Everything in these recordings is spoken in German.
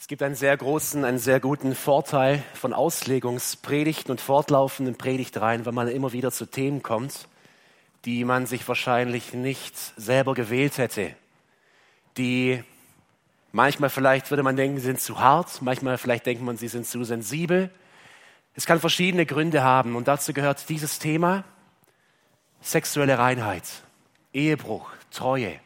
Es gibt einen sehr großen, einen sehr guten Vorteil von Auslegungspredigten und fortlaufenden Predigtreihen, wenn man immer wieder zu Themen kommt, die man sich wahrscheinlich nicht selber gewählt hätte, die manchmal vielleicht würde man denken, sind zu hart, manchmal vielleicht denkt man, sie sind zu sensibel. Es kann verschiedene Gründe haben und dazu gehört dieses Thema sexuelle Reinheit, Ehebruch, Treue.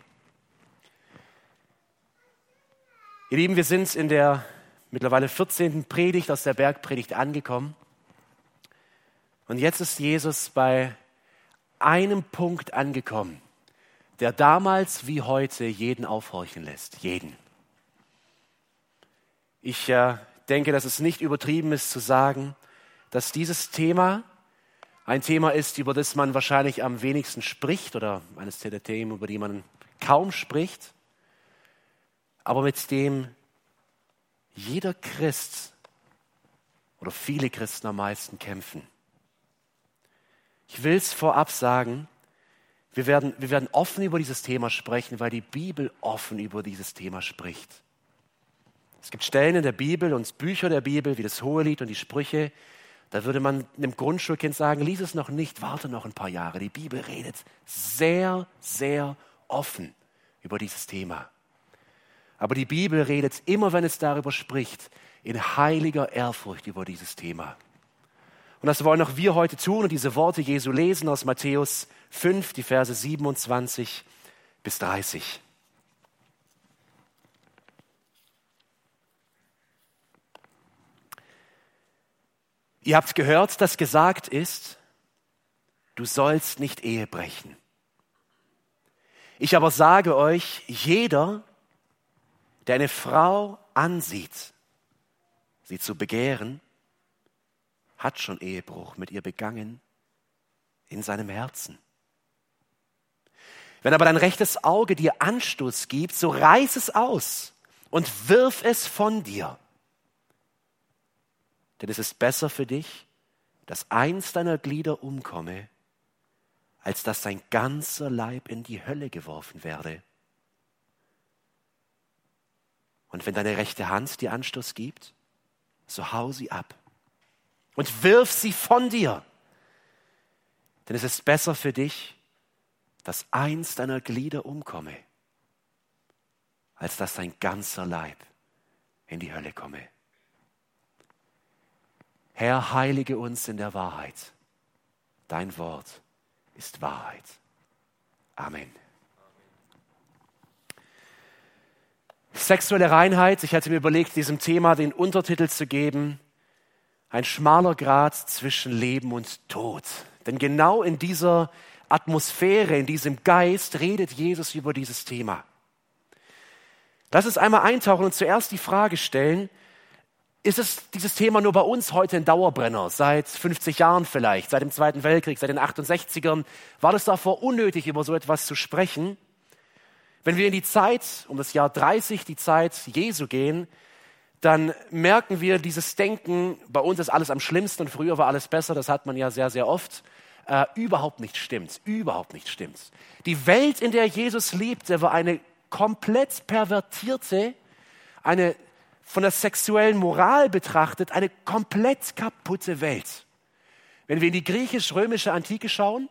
Ihr Lieben, wir sind in der mittlerweile 14. Predigt aus der Bergpredigt angekommen. Und jetzt ist Jesus bei einem Punkt angekommen, der damals wie heute jeden aufhorchen lässt. Jeden. Ich äh, denke, dass es nicht übertrieben ist zu sagen, dass dieses Thema ein Thema ist, über das man wahrscheinlich am wenigsten spricht oder eines der Themen, über die man kaum spricht aber mit dem jeder Christ oder viele Christen am meisten kämpfen. Ich will es vorab sagen, wir werden, wir werden offen über dieses Thema sprechen, weil die Bibel offen über dieses Thema spricht. Es gibt Stellen in der Bibel und Bücher der Bibel, wie das Hohelied und die Sprüche, da würde man einem Grundschulkind sagen, lies es noch nicht, warte noch ein paar Jahre. Die Bibel redet sehr, sehr offen über dieses Thema. Aber die Bibel redet immer, wenn es darüber spricht, in heiliger Ehrfurcht über dieses Thema. Und das wollen auch wir heute tun und diese Worte Jesu lesen aus Matthäus 5, die Verse 27 bis 30. Ihr habt gehört, dass gesagt ist, du sollst nicht Ehe brechen. Ich aber sage euch, jeder, der eine Frau ansieht, sie zu begehren, hat schon Ehebruch mit ihr begangen in seinem Herzen. Wenn aber dein rechtes Auge dir Anstoß gibt, so reiß es aus und wirf es von dir. Denn es ist besser für dich, dass eins deiner Glieder umkomme, als dass dein ganzer Leib in die Hölle geworfen werde. Und wenn deine rechte Hand dir Anstoß gibt, so hau sie ab und wirf sie von dir. Denn es ist besser für dich, dass eins deiner Glieder umkomme, als dass dein ganzer Leib in die Hölle komme. Herr, heilige uns in der Wahrheit. Dein Wort ist Wahrheit. Amen. Sexuelle Reinheit, ich hatte mir überlegt, diesem Thema den Untertitel zu geben, ein schmaler Grad zwischen Leben und Tod. Denn genau in dieser Atmosphäre, in diesem Geist redet Jesus über dieses Thema. Lass uns einmal eintauchen und zuerst die Frage stellen, ist es dieses Thema nur bei uns heute ein Dauerbrenner? Seit 50 Jahren vielleicht, seit dem Zweiten Weltkrieg, seit den 68ern? War das davor unnötig, über so etwas zu sprechen? Wenn wir in die Zeit, um das Jahr 30, die Zeit Jesu gehen, dann merken wir dieses Denken, bei uns ist alles am schlimmsten und früher war alles besser, das hat man ja sehr, sehr oft, äh, überhaupt nicht stimmt. Überhaupt nicht stimmt. Die Welt, in der Jesus lebte, war eine komplett pervertierte, eine von der sexuellen Moral betrachtet, eine komplett kaputte Welt. Wenn wir in die griechisch-römische Antike schauen,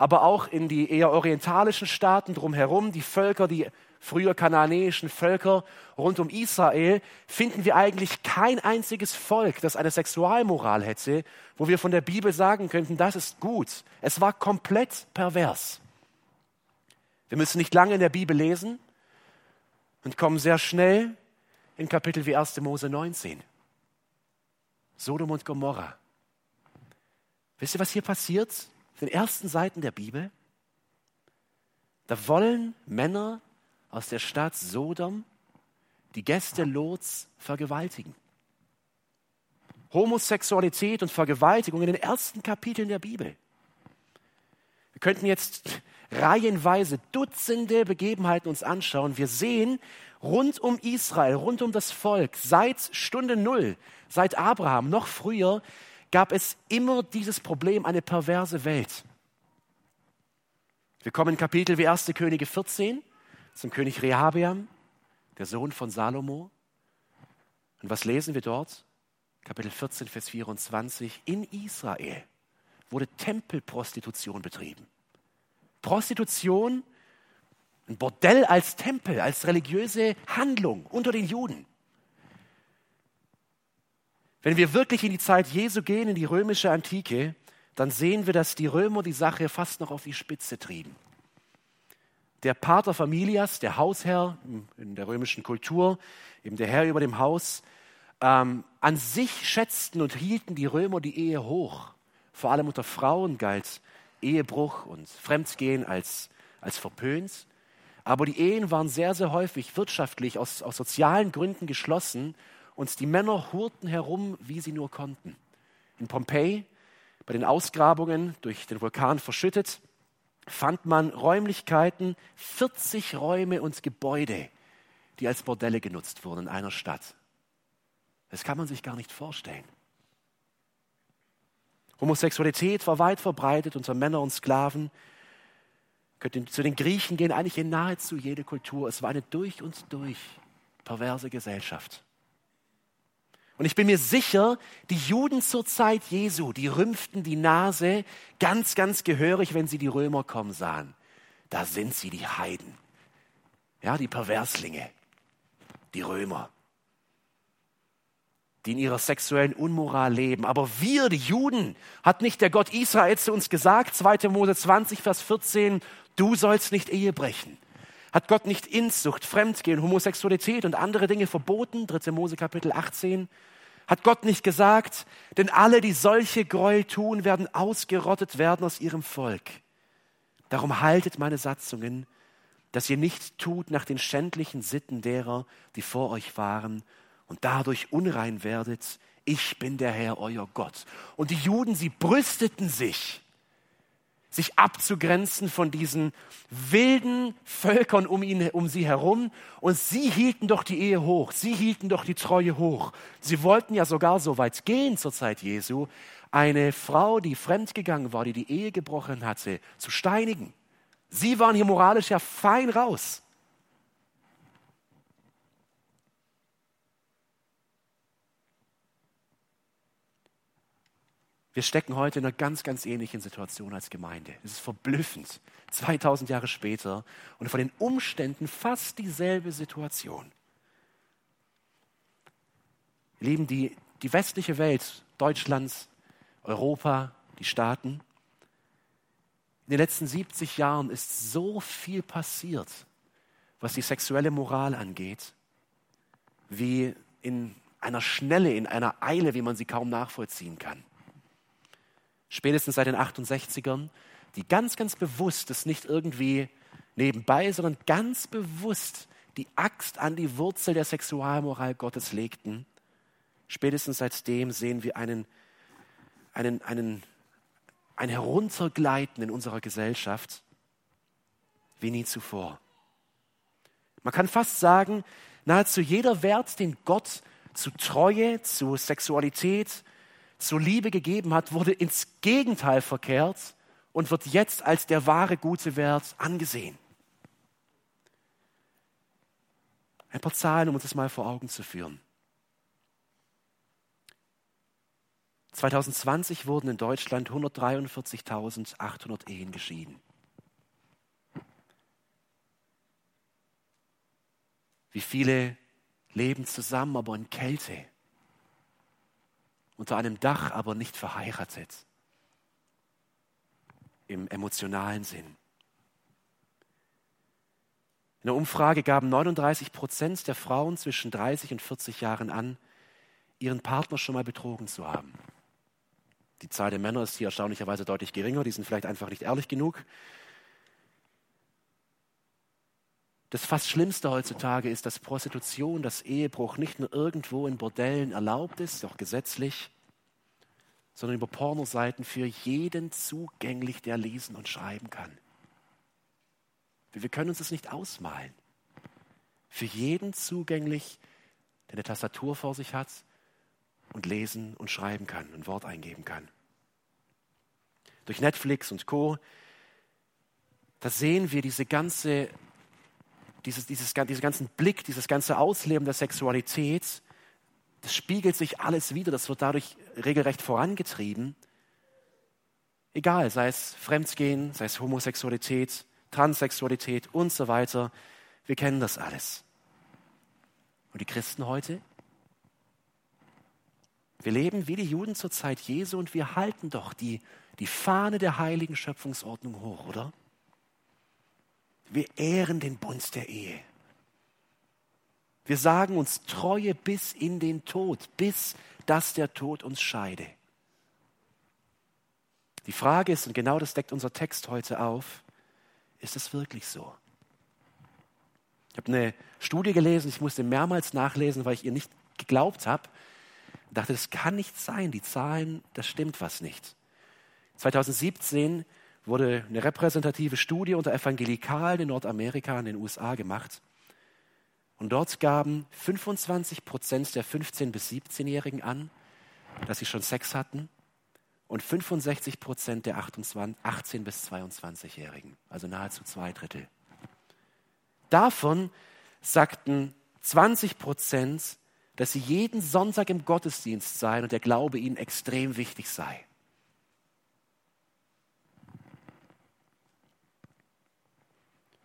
aber auch in die eher orientalischen Staaten drumherum, die Völker, die früher kananäischen Völker rund um Israel, finden wir eigentlich kein einziges Volk, das eine Sexualmoral hätte, wo wir von der Bibel sagen könnten, das ist gut. Es war komplett pervers. Wir müssen nicht lange in der Bibel lesen und kommen sehr schnell in Kapitel wie 1. Mose 19. Sodom und Gomorra. Wisst ihr, was hier passiert? Den ersten Seiten der Bibel, da wollen Männer aus der Stadt Sodom die Gäste Lots vergewaltigen. Homosexualität und Vergewaltigung in den ersten Kapiteln der Bibel. Wir könnten jetzt reihenweise Dutzende Begebenheiten uns anschauen. Wir sehen rund um Israel, rund um das Volk, seit Stunde Null, seit Abraham, noch früher, gab es immer dieses Problem, eine perverse Welt. Wir kommen in Kapitel wie 1. Könige 14 zum König Rehabeam, der Sohn von Salomo. Und was lesen wir dort? Kapitel 14, Vers 24. In Israel wurde Tempelprostitution betrieben. Prostitution, ein Bordell als Tempel, als religiöse Handlung unter den Juden. Wenn wir wirklich in die Zeit Jesu gehen, in die römische Antike, dann sehen wir, dass die Römer die Sache fast noch auf die Spitze trieben. Der Pater Familias, der Hausherr in der römischen Kultur, eben der Herr über dem Haus, ähm, an sich schätzten und hielten die Römer die Ehe hoch. Vor allem unter Frauen galt Ehebruch und Fremdgehen als, als verpönt. Aber die Ehen waren sehr, sehr häufig wirtschaftlich aus, aus sozialen Gründen geschlossen und die Männer hurten herum, wie sie nur konnten. In Pompeji, bei den Ausgrabungen durch den Vulkan verschüttet, fand man Räumlichkeiten, 40 Räume und Gebäude, die als Bordelle genutzt wurden in einer Stadt. Das kann man sich gar nicht vorstellen. Homosexualität war weit verbreitet unter Männern und Sklaven. Könnte zu den Griechen gehen, eigentlich in nahezu jede Kultur. Es war eine durch und durch perverse Gesellschaft. Und ich bin mir sicher, die Juden zur Zeit Jesu, die rümpften die Nase ganz, ganz gehörig, wenn sie die Römer kommen sahen. Da sind sie, die Heiden. Ja, die Perverslinge, die Römer die in ihrer sexuellen Unmoral leben. Aber wir, die Juden, hat nicht der Gott Israel zu uns gesagt, 2. Mose 20, Vers 14, du sollst nicht Ehe brechen. Hat Gott nicht Inzucht, Fremdgehen, Homosexualität und andere Dinge verboten? 3. Mose Kapitel 18. Hat Gott nicht gesagt, denn alle, die solche Gräuel tun, werden ausgerottet werden aus ihrem Volk. Darum haltet meine Satzungen, dass ihr nicht tut nach den schändlichen Sitten derer, die vor euch waren, und dadurch unrein werdet. Ich bin der Herr, euer Gott. Und die Juden, sie brüsteten sich, sich abzugrenzen von diesen wilden Völkern um, ihn, um sie herum. Und sie hielten doch die Ehe hoch, sie hielten doch die Treue hoch. Sie wollten ja sogar so weit gehen zur Zeit Jesu, eine Frau, die fremdgegangen war, die die Ehe gebrochen hatte, zu steinigen. Sie waren hier moralisch ja fein raus. Wir stecken heute in einer ganz, ganz ähnlichen Situation als Gemeinde. Es ist verblüffend. 2000 Jahre später und von den Umständen fast dieselbe Situation. Lieben die, die westliche Welt, Deutschland, Europa, die Staaten. In den letzten 70 Jahren ist so viel passiert, was die sexuelle Moral angeht, wie in einer Schnelle, in einer Eile, wie man sie kaum nachvollziehen kann spätestens seit den 68ern, die ganz, ganz bewusst das nicht irgendwie nebenbei, sondern ganz bewusst die Axt an die Wurzel der Sexualmoral Gottes legten. Spätestens seitdem sehen wir einen, einen, einen, ein Heruntergleiten in unserer Gesellschaft wie nie zuvor. Man kann fast sagen, nahezu jeder Wert, den Gott zu Treue, zu Sexualität, zur Liebe gegeben hat, wurde ins Gegenteil verkehrt und wird jetzt als der wahre gute Wert angesehen. Ein paar Zahlen, um uns das mal vor Augen zu führen. 2020 wurden in Deutschland 143.800 Ehen geschieden. Wie viele leben zusammen, aber in Kälte? Unter einem Dach, aber nicht verheiratet. Im emotionalen Sinn. In der Umfrage gaben 39 Prozent der Frauen zwischen 30 und 40 Jahren an, ihren Partner schon mal betrogen zu haben. Die Zahl der Männer ist hier erstaunlicherweise deutlich geringer, die sind vielleicht einfach nicht ehrlich genug. Das fast Schlimmste heutzutage ist, dass Prostitution, dass Ehebruch nicht nur irgendwo in Bordellen erlaubt ist, auch gesetzlich, sondern über Pornoseiten für jeden zugänglich, der lesen und schreiben kann. Wir können uns das nicht ausmalen. Für jeden zugänglich, der eine Tastatur vor sich hat und lesen und schreiben kann, ein Wort eingeben kann. Durch Netflix und Co. Da sehen wir diese ganze dieses, dieses, diesen ganzen Blick, dieses ganze Ausleben der Sexualität Das spiegelt sich alles wieder, das wird dadurch regelrecht vorangetrieben. Egal, sei es Fremdgehen, sei es Homosexualität, Transsexualität und so weiter. Wir kennen das alles. Und die Christen heute? Wir leben wie die Juden zur Zeit Jesu und wir halten doch die, die Fahne der heiligen Schöpfungsordnung hoch, oder? Wir ehren den Bund der Ehe. Wir sagen uns Treue bis in den Tod, bis dass der Tod uns scheide. Die Frage ist, und genau das deckt unser Text heute auf, ist es wirklich so? Ich habe eine Studie gelesen, ich musste mehrmals nachlesen, weil ich ihr nicht geglaubt habe. Ich dachte, das kann nicht sein, die Zahlen, das stimmt was nicht. 2017 wurde eine repräsentative Studie unter Evangelikalen in Nordamerika, in den USA gemacht. Und dort gaben 25 Prozent der 15- bis 17-Jährigen an, dass sie schon Sex hatten und 65 Prozent der 28, 18- bis 22-Jährigen, also nahezu zwei Drittel. Davon sagten 20 Prozent, dass sie jeden Sonntag im Gottesdienst seien und der Glaube ihnen extrem wichtig sei.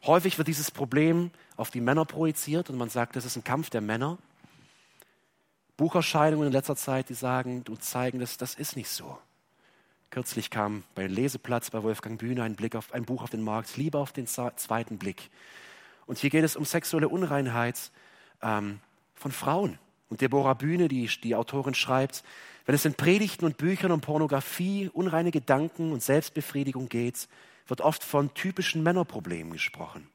Häufig wird dieses Problem auf die Männer projiziert und man sagt, das ist ein Kampf der Männer. Bucherscheinungen in letzter Zeit, die sagen und zeigen, dass das ist nicht so. Kürzlich kam bei Leseplatz bei Wolfgang Bühne ein, Blick auf, ein Buch auf den Markt, Liebe auf den zweiten Blick. Und hier geht es um sexuelle Unreinheit ähm, von Frauen. Und Deborah Bühne, die, die Autorin, schreibt, wenn es in Predigten und Büchern um Pornografie, unreine Gedanken und Selbstbefriedigung geht, wird oft von typischen Männerproblemen gesprochen.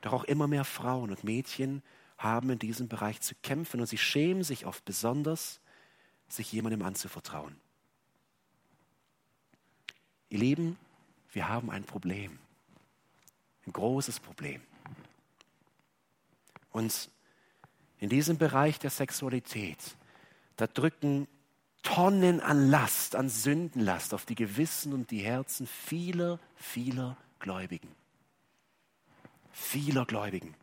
Doch auch immer mehr Frauen und Mädchen haben in diesem Bereich zu kämpfen und sie schämen sich oft besonders, sich jemandem anzuvertrauen. Ihr Lieben, wir haben ein Problem, ein großes Problem. Und in diesem Bereich der Sexualität, da drücken Tonnen an Last, an Sündenlast auf die Gewissen und die Herzen vieler, vieler Gläubigen. Vieler Gläubigen.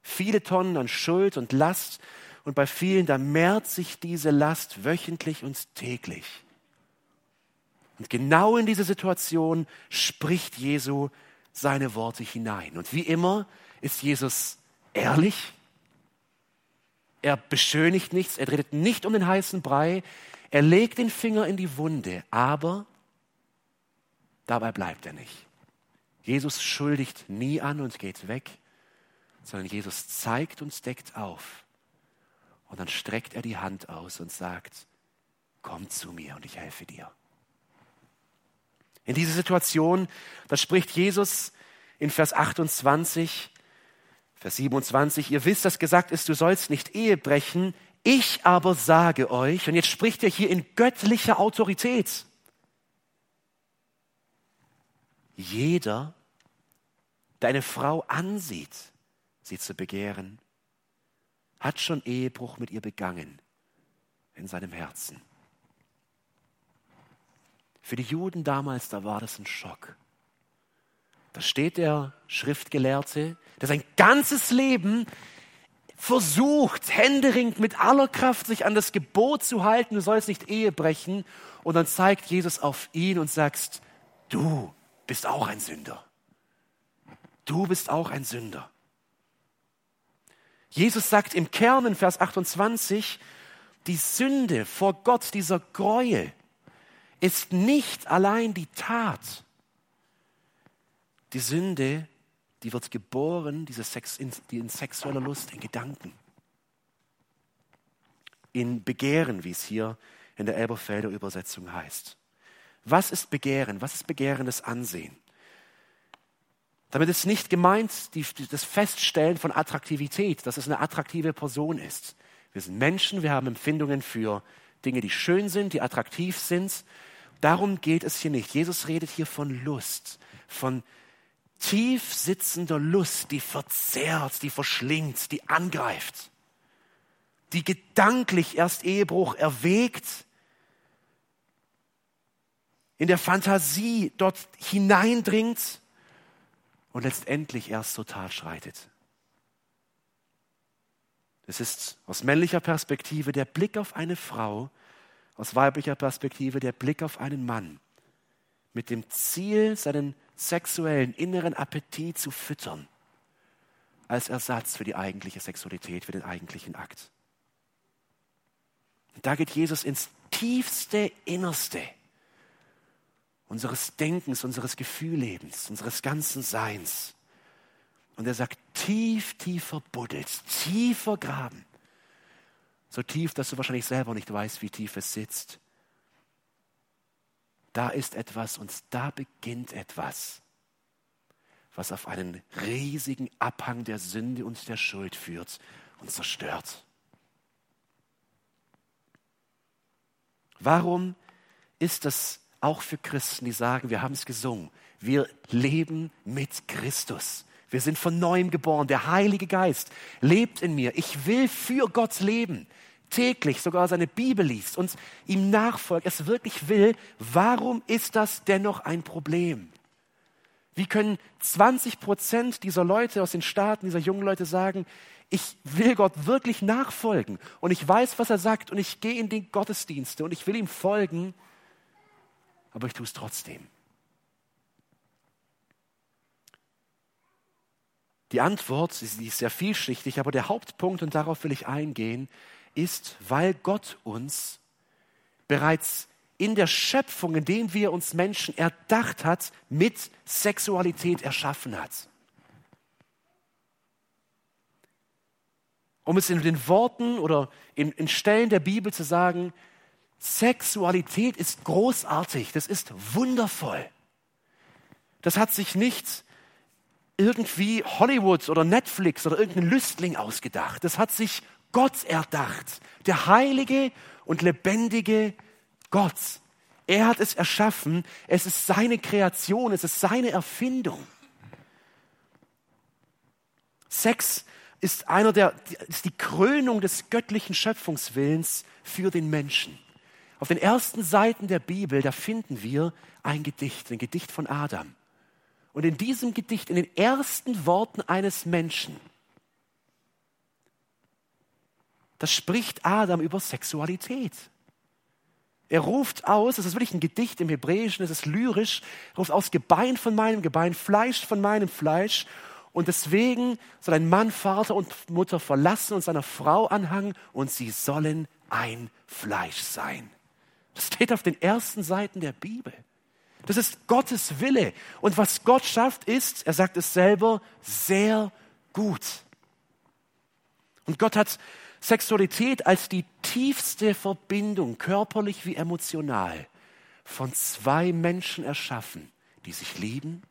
Viele Tonnen an Schuld und Last und bei vielen, da mehrt sich diese Last wöchentlich und täglich. Und genau in diese Situation spricht Jesu seine Worte hinein. Und wie immer ist Jesus ehrlich, er beschönigt nichts, er redet nicht um den heißen Brei, er legt den Finger in die Wunde, aber dabei bleibt er nicht. Jesus schuldigt nie an und geht weg, sondern Jesus zeigt und deckt auf. Und dann streckt er die Hand aus und sagt, komm zu mir und ich helfe dir. In dieser Situation, da spricht Jesus in Vers 28, Vers 27, ihr wisst, dass gesagt ist, du sollst nicht Ehe brechen. Ich aber sage euch, und jetzt spricht er hier in göttlicher Autorität, jeder, der eine Frau ansieht, sie zu begehren, hat schon Ehebruch mit ihr begangen in seinem Herzen. Für die Juden damals, da war das ein Schock. Da steht der Schriftgelehrte, der sein ganzes Leben versucht, händeringend mit aller Kraft sich an das Gebot zu halten, du sollst nicht Ehe brechen. Und dann zeigt Jesus auf ihn und sagst, du bist auch ein Sünder. Du bist auch ein Sünder. Jesus sagt im Kern in Vers 28, die Sünde vor Gott, dieser Gräuel, ist nicht allein die Tat, die Sünde, die wird geboren, diese Sex, in, die in sexueller Lust, in Gedanken, in Begehren, wie es hier in der Elberfelder Übersetzung heißt. Was ist Begehren? Was ist begehrendes Ansehen? Damit ist nicht gemeint die, das Feststellen von Attraktivität, dass es eine attraktive Person ist. Wir sind Menschen, wir haben Empfindungen für Dinge, die schön sind, die attraktiv sind. Darum geht es hier nicht. Jesus redet hier von Lust, von tief sitzender Lust, die verzehrt, die verschlingt, die angreift, die gedanklich erst Ehebruch erwägt, in der Fantasie dort hineindringt und letztendlich erst zur Tat schreitet. Es ist aus männlicher Perspektive der Blick auf eine Frau, aus weiblicher Perspektive der Blick auf einen Mann, mit dem Ziel, seinen sexuellen inneren Appetit zu füttern, als Ersatz für die eigentliche Sexualität, für den eigentlichen Akt. Und da geht Jesus ins tiefste Innerste unseres Denkens, unseres Gefühllebens, unseres ganzen Seins. Und er sagt, tief, tief verbuddelt, tiefer graben. So tief, dass du wahrscheinlich selber nicht weißt, wie tief es sitzt. Da ist etwas und da beginnt etwas, was auf einen riesigen Abhang der Sünde und der Schuld führt und zerstört. Warum ist das auch für Christen, die sagen, wir haben es gesungen, wir leben mit Christus. Wir sind von neuem geboren. Der Heilige Geist lebt in mir. Ich will für Gott leben. Täglich sogar seine Bibel liest und ihm nachfolgt, es wirklich will. Warum ist das dennoch ein Problem? Wie können 20 Prozent dieser Leute aus den Staaten, dieser jungen Leute sagen, ich will Gott wirklich nachfolgen und ich weiß, was er sagt und ich gehe in die Gottesdienste und ich will ihm folgen aber ich tue es trotzdem. Die Antwort die ist sehr vielschichtig, aber der Hauptpunkt, und darauf will ich eingehen, ist, weil Gott uns bereits in der Schöpfung, in dem wir uns Menschen erdacht hat, mit Sexualität erschaffen hat. Um es in den Worten oder in, in Stellen der Bibel zu sagen, Sexualität ist großartig, das ist wundervoll. Das hat sich nicht irgendwie Hollywood oder Netflix oder irgendein Lüstling ausgedacht. Das hat sich Gott erdacht. Der heilige und lebendige Gott. Er hat es erschaffen. Es ist seine Kreation. Es ist seine Erfindung. Sex ist einer der, ist die Krönung des göttlichen Schöpfungswillens für den Menschen. Auf den ersten Seiten der Bibel, da finden wir ein Gedicht, ein Gedicht von Adam. Und in diesem Gedicht, in den ersten Worten eines Menschen, da spricht Adam über Sexualität. Er ruft aus, es ist wirklich ein Gedicht im Hebräischen, es ist lyrisch, ruft aus Gebein von meinem Gebein, Fleisch von meinem Fleisch. Und deswegen soll ein Mann Vater und Mutter verlassen und seiner Frau anhangen und sie sollen ein Fleisch sein. Das steht auf den ersten Seiten der Bibel. Das ist Gottes Wille. Und was Gott schafft, ist, er sagt es selber, sehr gut. Und Gott hat Sexualität als die tiefste Verbindung, körperlich wie emotional, von zwei Menschen erschaffen, die sich lieben,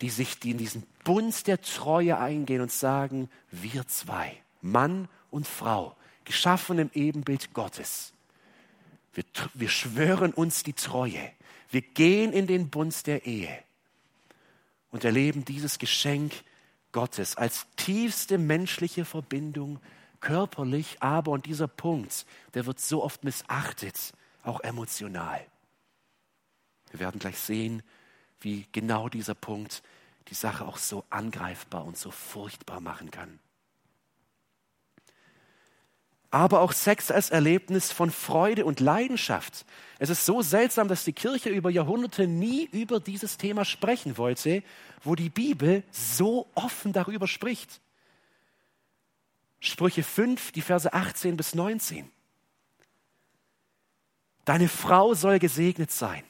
die sich die in diesen Bund der Treue eingehen und sagen, wir zwei, Mann und Frau, geschaffen im Ebenbild Gottes, wir, wir schwören uns die Treue. Wir gehen in den Bund der Ehe und erleben dieses Geschenk Gottes als tiefste menschliche Verbindung, körperlich, aber und dieser Punkt, der wird so oft missachtet, auch emotional. Wir werden gleich sehen, wie genau dieser Punkt die Sache auch so angreifbar und so furchtbar machen kann aber auch Sex als Erlebnis von Freude und Leidenschaft. Es ist so seltsam, dass die Kirche über Jahrhunderte nie über dieses Thema sprechen wollte, wo die Bibel so offen darüber spricht. Sprüche 5, die Verse 18 bis 19. Deine Frau soll gesegnet sein.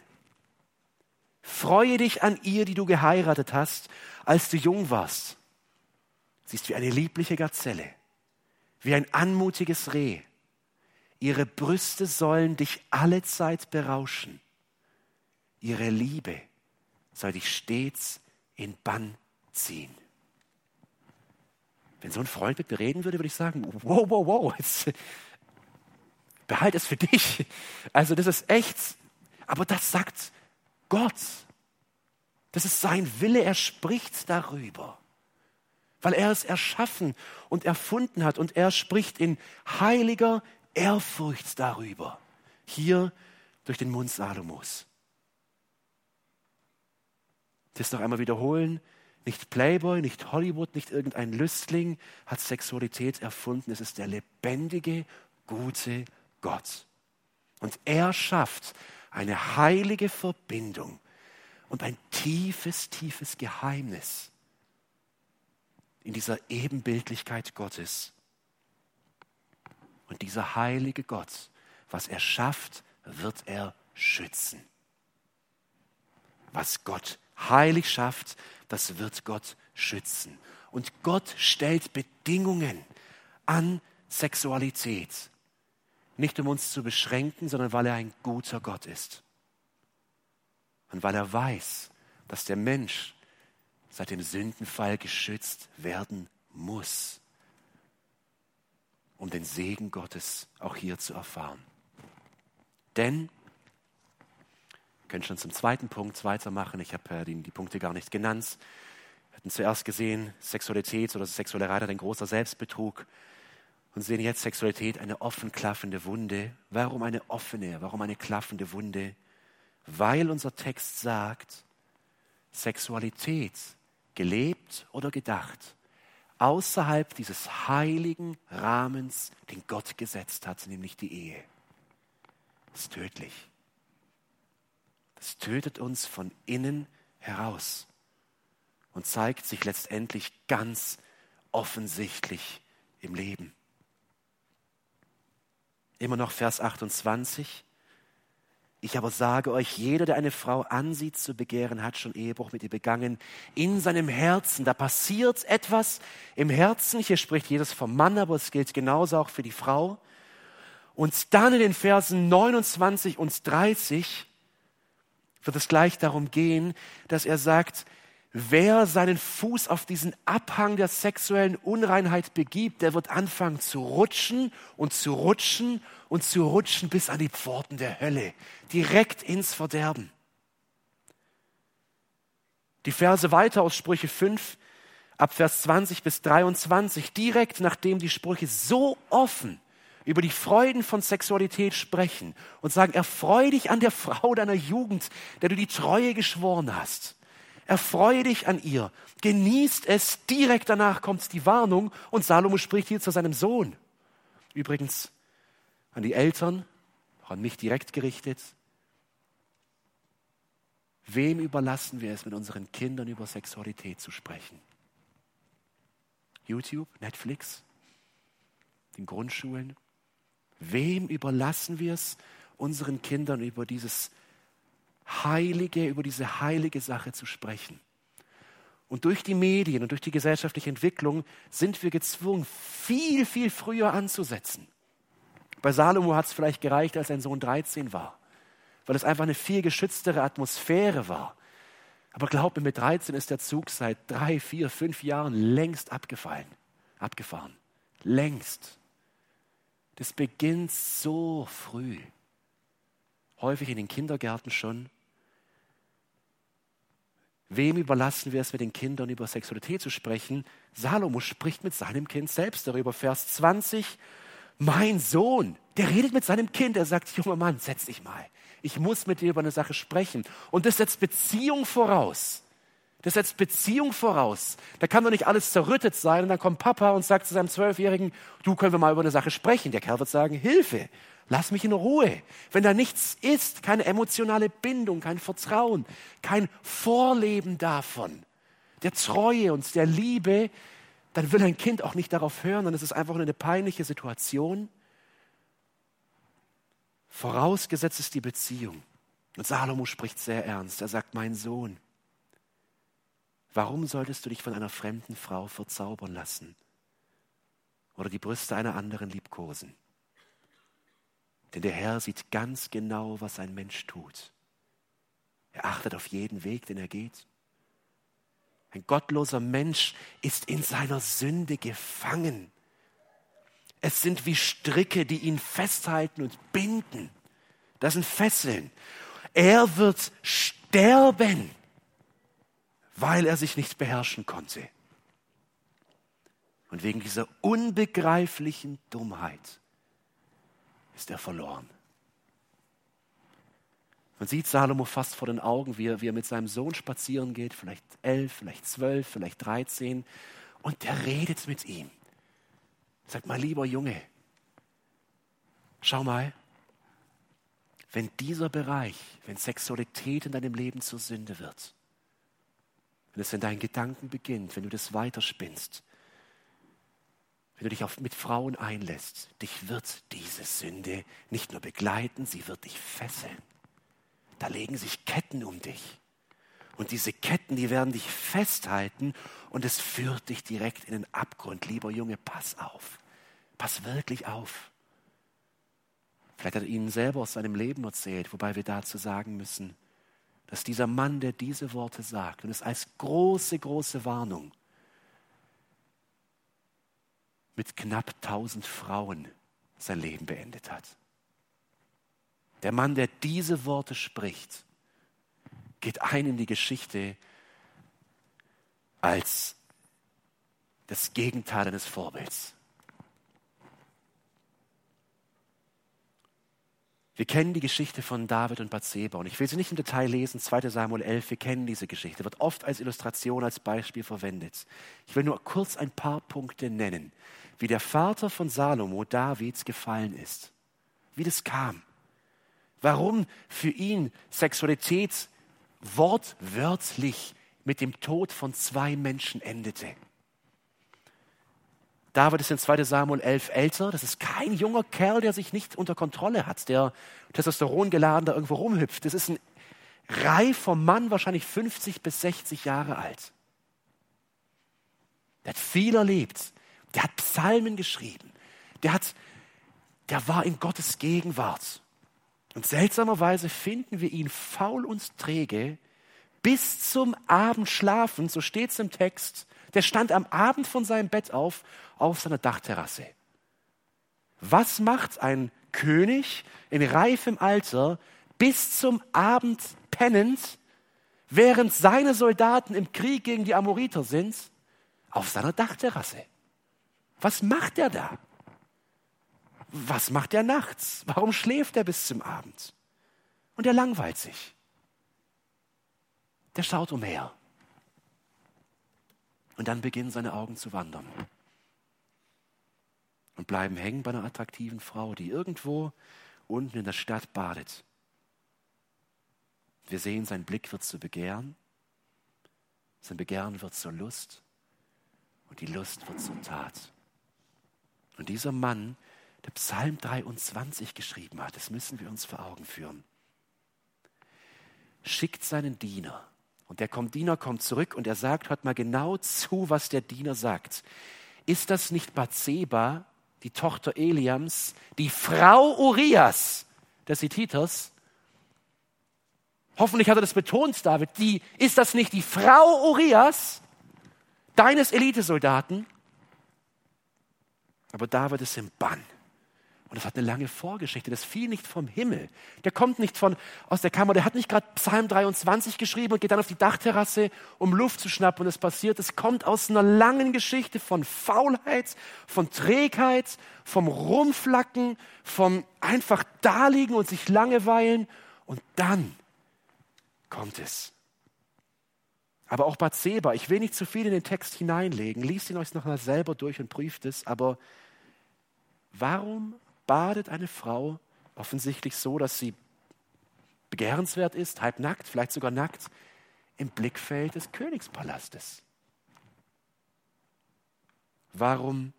Freue dich an ihr, die du geheiratet hast, als du jung warst. Sie ist wie eine liebliche Gazelle wie ein anmutiges Reh. Ihre Brüste sollen dich alle Zeit berauschen. Ihre Liebe soll dich stets in Bann ziehen. Wenn so ein Freund mit mir reden würde, würde ich sagen, wow, wow, wow, jetzt, behalt es für dich. Also das ist echt, aber das sagt Gott. Das ist sein Wille, er spricht darüber weil er es erschaffen und erfunden hat und er spricht in heiliger Ehrfurcht darüber. Hier durch den Mund Salomos. Das noch einmal wiederholen. Nicht Playboy, nicht Hollywood, nicht irgendein Lüstling hat Sexualität erfunden. Es ist der lebendige, gute Gott. Und er schafft eine heilige Verbindung und ein tiefes, tiefes Geheimnis in dieser Ebenbildlichkeit Gottes. Und dieser heilige Gott, was er schafft, wird er schützen. Was Gott heilig schafft, das wird Gott schützen. Und Gott stellt Bedingungen an Sexualität. Nicht um uns zu beschränken, sondern weil er ein guter Gott ist. Und weil er weiß, dass der Mensch seit dem Sündenfall geschützt werden muss, um den Segen Gottes auch hier zu erfahren. Denn, wir können schon zum zweiten Punkt weitermachen, ich habe äh, die, die Punkte gar nicht genannt. Wir hatten zuerst gesehen, Sexualität oder sexuelle Reiter, ein großer Selbstbetrug und sehen jetzt Sexualität eine offen klaffende Wunde. Warum eine offene, warum eine klaffende Wunde? Weil unser Text sagt, Sexualität, gelebt oder gedacht, außerhalb dieses heiligen Rahmens, den Gott gesetzt hat, nämlich die Ehe, ist tödlich. Das tötet uns von innen heraus und zeigt sich letztendlich ganz offensichtlich im Leben. Immer noch Vers 28. Ich aber sage euch, jeder, der eine Frau ansieht zu begehren, hat schon Ehebruch mit ihr begangen. In seinem Herzen, da passiert etwas im Herzen. Hier spricht Jesus vom Mann, aber es gilt genauso auch für die Frau. Und dann in den Versen 29 und 30 wird es gleich darum gehen, dass er sagt, Wer seinen Fuß auf diesen Abhang der sexuellen Unreinheit begibt, der wird anfangen zu rutschen und zu rutschen und zu rutschen bis an die Pforten der Hölle, direkt ins Verderben. Die Verse weiter aus Sprüche 5, ab Vers 20 bis 23, direkt nachdem die Sprüche so offen über die Freuden von Sexualität sprechen und sagen, erfreu dich an der Frau deiner Jugend, der du die Treue geschworen hast. Erfreue dich an ihr. Genießt es. Direkt danach kommt die Warnung und Salomo spricht hier zu seinem Sohn. Übrigens an die Eltern, auch an mich direkt gerichtet. Wem überlassen wir es, mit unseren Kindern über Sexualität zu sprechen? YouTube, Netflix, den Grundschulen? Wem überlassen wir es, unseren Kindern über dieses heilige, über diese heilige Sache zu sprechen. Und durch die Medien und durch die gesellschaftliche Entwicklung sind wir gezwungen, viel, viel früher anzusetzen. Bei Salomo hat es vielleicht gereicht, als sein Sohn 13 war, weil es einfach eine viel geschütztere Atmosphäre war. Aber glaub mir, mit 13 ist der Zug seit drei, vier, fünf Jahren längst abgefallen, abgefahren. Längst. Das beginnt so früh. Häufig in den Kindergärten schon. Wem überlassen wir es mit den Kindern über Sexualität zu sprechen? Salomo spricht mit seinem Kind selbst darüber. Vers 20. Mein Sohn, der redet mit seinem Kind. Er sagt, junger Mann, setz dich mal. Ich muss mit dir über eine Sache sprechen. Und das setzt Beziehung voraus. Das setzt Beziehung voraus. Da kann doch nicht alles zerrüttet sein. Und dann kommt Papa und sagt zu seinem Zwölfjährigen, du können wir mal über eine Sache sprechen. Der Kerl wird sagen, Hilfe. Lass mich in Ruhe. Wenn da nichts ist, keine emotionale Bindung, kein Vertrauen, kein Vorleben davon, der Treue und der Liebe, dann will ein Kind auch nicht darauf hören, dann ist es einfach nur eine peinliche Situation. Vorausgesetzt ist die Beziehung. Und Salomo spricht sehr ernst. Er sagt, mein Sohn, warum solltest du dich von einer fremden Frau verzaubern lassen oder die Brüste einer anderen liebkosen? Denn der Herr sieht ganz genau, was ein Mensch tut. Er achtet auf jeden Weg, den er geht. Ein gottloser Mensch ist in seiner Sünde gefangen. Es sind wie Stricke, die ihn festhalten und binden. Das sind Fesseln. Er wird sterben, weil er sich nicht beherrschen konnte. Und wegen dieser unbegreiflichen Dummheit ist er verloren. Man sieht Salomo fast vor den Augen, wie er, wie er mit seinem Sohn spazieren geht, vielleicht elf, vielleicht zwölf, vielleicht dreizehn. Und der redet mit ihm. Sagt mal, lieber Junge, schau mal, wenn dieser Bereich, wenn Sexualität in deinem Leben zur Sünde wird, wenn es in deinen Gedanken beginnt, wenn du das weiterspinnst, wenn du dich auf, mit Frauen einlässt, dich wird diese Sünde nicht nur begleiten, sie wird dich fesseln. Da legen sich Ketten um dich. Und diese Ketten, die werden dich festhalten und es führt dich direkt in den Abgrund. Lieber Junge, pass auf. Pass wirklich auf. Vielleicht hat er ihnen selber aus seinem Leben erzählt, wobei wir dazu sagen müssen, dass dieser Mann, der diese Worte sagt, und es als große, große Warnung mit knapp tausend Frauen sein Leben beendet hat. Der Mann, der diese Worte spricht, geht ein in die Geschichte als das Gegenteil eines Vorbilds. Wir kennen die Geschichte von David und Bathseba. Und ich will sie nicht im Detail lesen, 2 Samuel 11, wir kennen diese Geschichte, wird oft als Illustration, als Beispiel verwendet. Ich will nur kurz ein paar Punkte nennen, wie der Vater von Salomo, Davids, gefallen ist, wie das kam, warum für ihn Sexualität wortwörtlich mit dem Tod von zwei Menschen endete. David ist in 2 Samuel 11 älter. Das ist kein junger Kerl, der sich nicht unter Kontrolle hat, der Testosteron geladen da irgendwo rumhüpft. Das ist ein reifer Mann, wahrscheinlich 50 bis 60 Jahre alt. Der hat viel erlebt. Der hat Psalmen geschrieben. Der hat, der war in Gottes Gegenwart. Und seltsamerweise finden wir ihn faul und träge bis zum Abend schlafen, so steht es im Text, der stand am Abend von seinem Bett auf, auf seiner Dachterrasse. Was macht ein König in reifem Alter bis zum Abend pennend, während seine Soldaten im Krieg gegen die Amoriter sind, auf seiner Dachterrasse? Was macht er da? Was macht er nachts? Warum schläft er bis zum Abend? Und er langweilt sich. Der schaut umher. Und dann beginnen seine Augen zu wandern. Und bleiben hängen bei einer attraktiven Frau, die irgendwo unten in der Stadt badet. Wir sehen, sein Blick wird zu Begehren, sein Begehren wird zur Lust und die Lust wird zur Tat. Und dieser Mann, der Psalm 23 geschrieben hat, das müssen wir uns vor Augen führen, schickt seinen Diener und der Diener kommt zurück und er sagt, hört mal genau zu, was der Diener sagt. Ist das nicht Bathseba, die Tochter Eliams, die Frau Urias des Hittiters? Hoffentlich hat er das betont, David. Die, ist das nicht die Frau Urias, deines Elitesoldaten? Aber David ist im Bann. Und das hat eine lange Vorgeschichte. Das fiel nicht vom Himmel. Der kommt nicht von aus der Kammer. Der hat nicht gerade Psalm 23 geschrieben und geht dann auf die Dachterrasse, um Luft zu schnappen. Und es passiert. Es kommt aus einer langen Geschichte von Faulheit, von Trägheit, vom Rumflacken, vom einfach daliegen und sich langeweilen. Und dann kommt es. Aber auch Bathseba, ich will nicht zu viel in den Text hineinlegen, liest ihn euch noch mal selber durch und prüft es, aber warum badet eine Frau offensichtlich so, dass sie begehrenswert ist, halbnackt, vielleicht sogar nackt, im Blickfeld des Königspalastes. Warum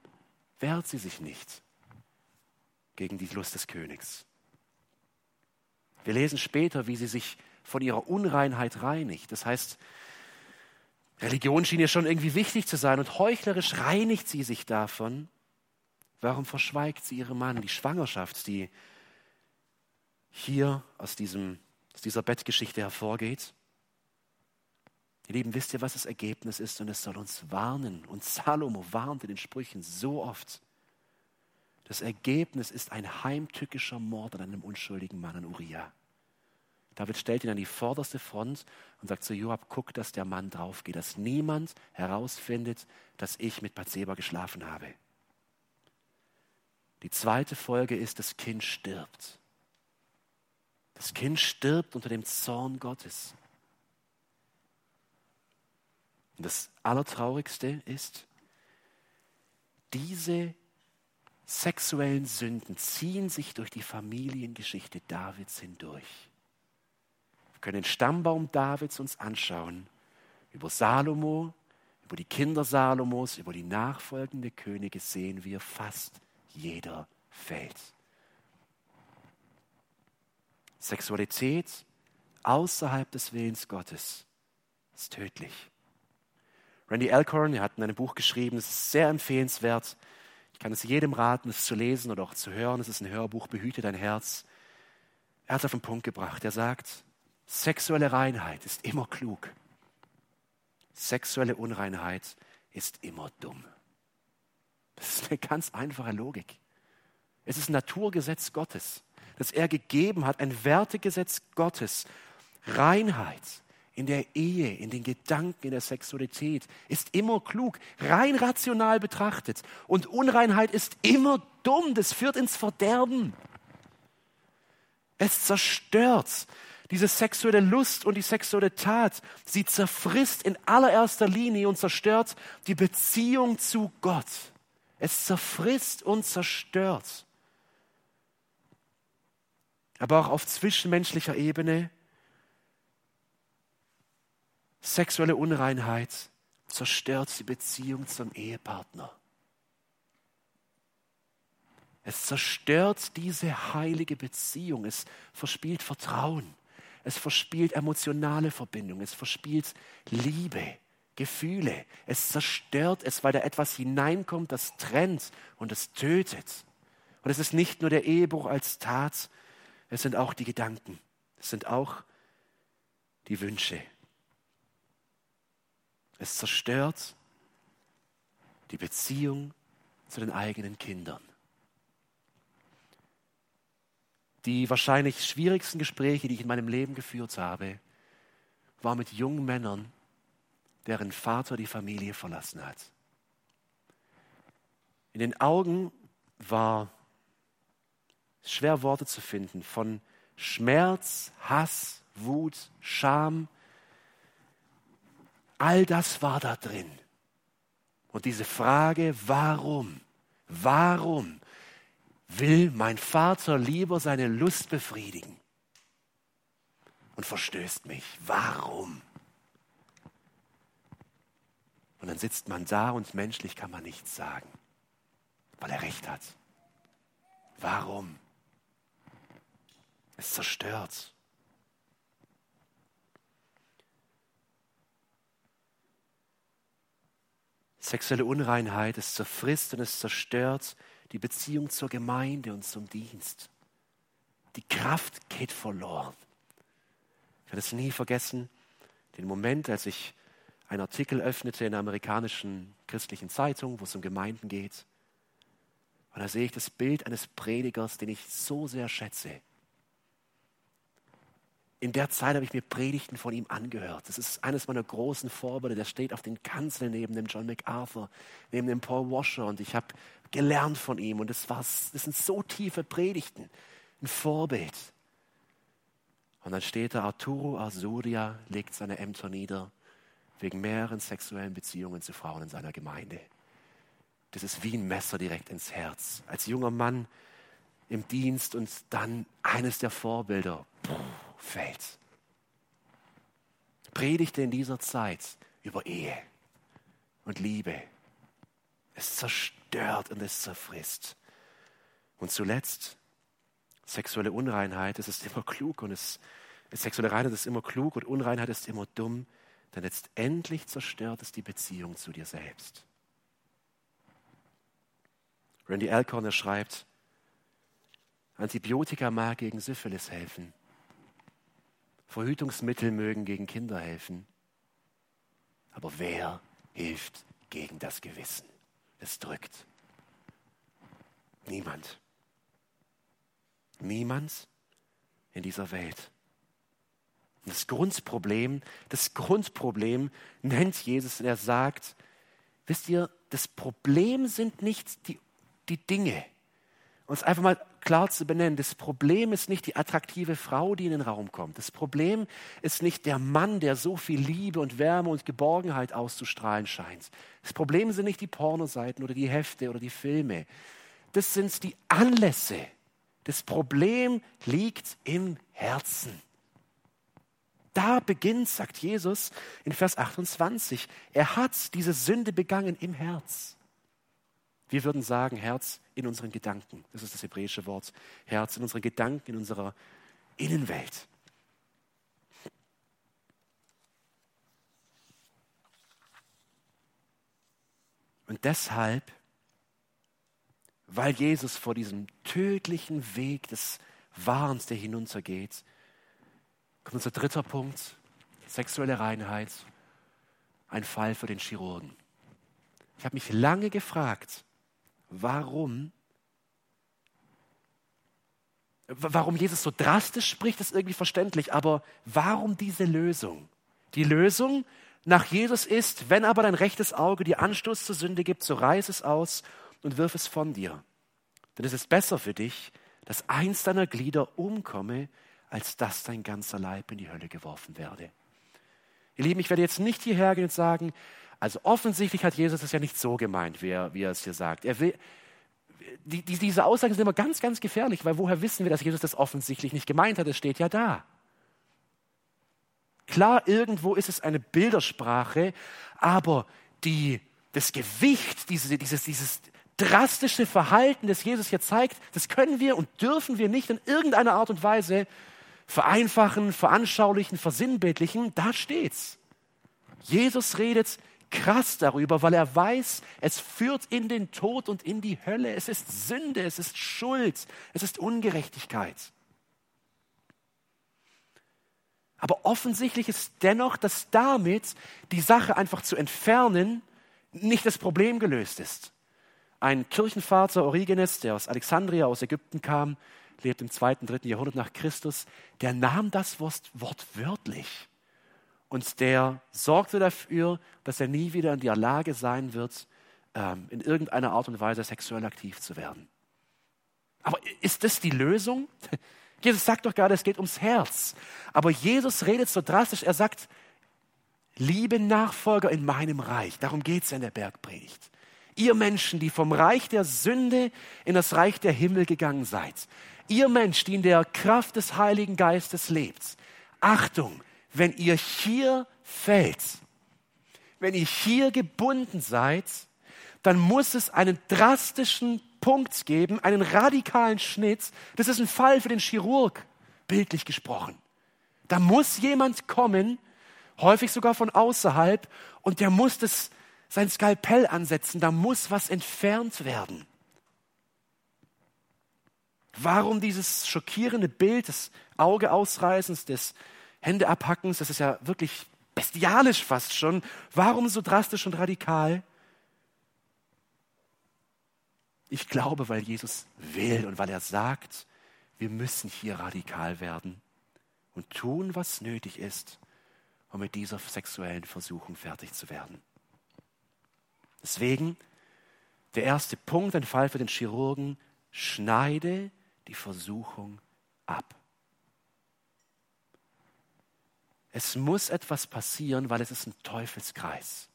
wehrt sie sich nicht gegen die Lust des Königs? Wir lesen später, wie sie sich von ihrer Unreinheit reinigt. Das heißt, Religion schien ihr schon irgendwie wichtig zu sein und heuchlerisch reinigt sie sich davon, Warum verschweigt sie ihrem Mann die Schwangerschaft, die hier aus, diesem, aus dieser Bettgeschichte hervorgeht? Ihr Lieben, wisst ihr, was das Ergebnis ist? Und es soll uns warnen. Und Salomo warnt in den Sprüchen so oft. Das Ergebnis ist ein heimtückischer Mord an einem unschuldigen Mann, an Uriah. David stellt ihn an die vorderste Front und sagt zu Joab, guck, dass der Mann draufgeht, dass niemand herausfindet, dass ich mit Bathseba geschlafen habe. Die zweite Folge ist, das Kind stirbt. Das Kind stirbt unter dem Zorn Gottes. Und das Allertraurigste ist, diese sexuellen Sünden ziehen sich durch die Familiengeschichte Davids hindurch. Wir können den Stammbaum Davids uns anschauen, über Salomo, über die Kinder Salomos, über die nachfolgende Könige sehen wir, fast jeder fällt. Sexualität außerhalb des Willens Gottes ist tödlich. Randy Alcorn, hat in einem Buch geschrieben, es ist sehr empfehlenswert. Ich kann es jedem raten, es zu lesen oder auch zu hören. Es ist ein Hörbuch, behüte dein Herz. Er hat es auf den Punkt gebracht. Er sagt, sexuelle Reinheit ist immer klug. Sexuelle Unreinheit ist immer dumm. Das ist eine ganz einfache Logik. Es ist ein Naturgesetz Gottes, das er gegeben hat, ein Wertegesetz Gottes. Reinheit in der Ehe, in den Gedanken, in der Sexualität ist immer klug, rein rational betrachtet. Und Unreinheit ist immer dumm, das führt ins Verderben. Es zerstört diese sexuelle Lust und die sexuelle Tat. Sie zerfrisst in allererster Linie und zerstört die Beziehung zu Gott. Es zerfrisst und zerstört. Aber auch auf zwischenmenschlicher Ebene Sexuelle Unreinheit zerstört die Beziehung zum Ehepartner. Es zerstört diese heilige Beziehung. Es verspielt Vertrauen. Es verspielt emotionale Verbindung. Es verspielt Liebe, Gefühle. Es zerstört es, weil da etwas hineinkommt, das trennt und es tötet. Und es ist nicht nur der Ehebruch als Tat, es sind auch die Gedanken. Es sind auch die Wünsche. Es zerstört die Beziehung zu den eigenen Kindern. Die wahrscheinlich schwierigsten Gespräche, die ich in meinem Leben geführt habe, waren mit jungen Männern, deren Vater die Familie verlassen hat. In den Augen war schwer Worte zu finden von Schmerz, Hass, Wut, Scham, All das war da drin. Und diese Frage, warum, warum will mein Vater lieber seine Lust befriedigen und verstößt mich? Warum? Und dann sitzt man da und menschlich kann man nichts sagen, weil er recht hat. Warum? Es zerstört. Sexuelle Unreinheit, es zerfrisst und es zerstört die Beziehung zur Gemeinde und zum Dienst. Die Kraft geht verloren. Ich werde es nie vergessen, den Moment, als ich einen Artikel öffnete in einer amerikanischen christlichen Zeitung, wo es um Gemeinden geht. Und da sehe ich das Bild eines Predigers, den ich so sehr schätze, in der Zeit habe ich mir Predigten von ihm angehört. Das ist eines meiner großen Vorbilder. Der steht auf den Kanzeln neben dem John MacArthur, neben dem Paul Washer. Und ich habe gelernt von ihm. Und das, war, das sind so tiefe Predigten. Ein Vorbild. Und dann steht da, Arturo Arsuria legt seine Ämter nieder wegen mehreren sexuellen Beziehungen zu Frauen in seiner Gemeinde. Das ist wie ein Messer direkt ins Herz. Als junger Mann im Dienst und dann eines der Vorbilder. Fällt. Predigte in dieser Zeit über Ehe und Liebe. Es zerstört und es zerfrisst. Und zuletzt, sexuelle Unreinheit, es ist immer klug und es, sexuelle Reinheit ist immer klug und Unreinheit ist immer dumm, denn letztendlich zerstört es die Beziehung zu dir selbst. Randy Alcorn schreibt, Antibiotika mag gegen Syphilis helfen, Verhütungsmittel mögen gegen Kinder helfen. Aber wer hilft gegen das Gewissen? Es drückt. Niemand. Niemand in dieser Welt. Das Grundproblem, das Grundproblem nennt Jesus und er sagt, wisst ihr, das Problem sind nicht die, die Dinge uns einfach mal klar zu benennen, das Problem ist nicht die attraktive Frau, die in den Raum kommt. Das Problem ist nicht der Mann, der so viel Liebe und Wärme und Geborgenheit auszustrahlen scheint. Das Problem sind nicht die Pornoseiten oder die Hefte oder die Filme. Das sind die Anlässe. Das Problem liegt im Herzen. Da beginnt, sagt Jesus in Vers 28, er hat diese Sünde begangen im Herz. Wir würden sagen, Herz in unseren Gedanken. Das ist das hebräische Wort. Herz in unseren Gedanken, in unserer Innenwelt. Und deshalb, weil Jesus vor diesem tödlichen Weg des Wahns, der hinuntergeht, kommt unser dritter Punkt, sexuelle Reinheit, ein Fall für den Chirurgen. Ich habe mich lange gefragt, warum, warum Jesus so drastisch spricht, ist irgendwie verständlich, aber warum diese Lösung? Die Lösung nach Jesus ist, wenn aber dein rechtes Auge dir Anstoß zur Sünde gibt, so reiß es aus und wirf es von dir. Denn es ist besser für dich, dass eins deiner Glieder umkomme, als dass dein ganzer Leib in die Hölle geworfen werde. Ihr Lieben, ich werde jetzt nicht hierher gehen und sagen, also offensichtlich hat Jesus es ja nicht so gemeint, wie er, wie er es hier sagt. Er will, die, die, diese Aussagen sind immer ganz, ganz gefährlich, weil woher wissen wir, dass Jesus das offensichtlich nicht gemeint hat? Es steht ja da. Klar, irgendwo ist es eine Bildersprache, aber die, das Gewicht, diese, dieses, dieses drastische Verhalten, das Jesus hier zeigt, das können wir und dürfen wir nicht in irgendeiner Art und Weise vereinfachen, veranschaulichen, versinnbildlichen. Da steht's. Jesus redet krass darüber, weil er weiß, es führt in den Tod und in die Hölle. Es ist Sünde, es ist Schuld, es ist Ungerechtigkeit. Aber offensichtlich ist dennoch, dass damit die Sache einfach zu entfernen nicht das Problem gelöst ist. Ein Kirchenvater Origenes, der aus Alexandria, aus Ägypten kam, lebt im zweiten, dritten Jahrhundert nach Christus, der nahm das Wort wörtlich und der sorgte dafür, dass er nie wieder in der Lage sein wird, ähm, in irgendeiner Art und Weise sexuell aktiv zu werden. Aber ist das die Lösung? Jesus sagt doch gerade, es geht ums Herz. Aber Jesus redet so drastisch, er sagt, liebe Nachfolger in meinem Reich, darum geht es in der Bergpredigt. Ihr Menschen, die vom Reich der Sünde in das Reich der Himmel gegangen seid. Ihr Mensch, die in der Kraft des Heiligen Geistes lebt. Achtung, wenn ihr hier fällt, wenn ihr hier gebunden seid, dann muss es einen drastischen Punkt geben, einen radikalen Schnitt. Das ist ein Fall für den Chirurg, bildlich gesprochen. Da muss jemand kommen, häufig sogar von außerhalb, und der muss das, sein Skalpell ansetzen, da muss was entfernt werden. Warum dieses schockierende Bild des Augeausreißens, des Hände abhackens, das ist ja wirklich bestialisch fast schon. Warum so drastisch und radikal? Ich glaube, weil Jesus will und weil er sagt, wir müssen hier radikal werden und tun, was nötig ist, um mit dieser sexuellen Versuchung fertig zu werden. Deswegen der erste Punkt, ein Fall für den Chirurgen, schneide die Versuchung ab. Es muss etwas passieren, weil es ist ein Teufelskreis.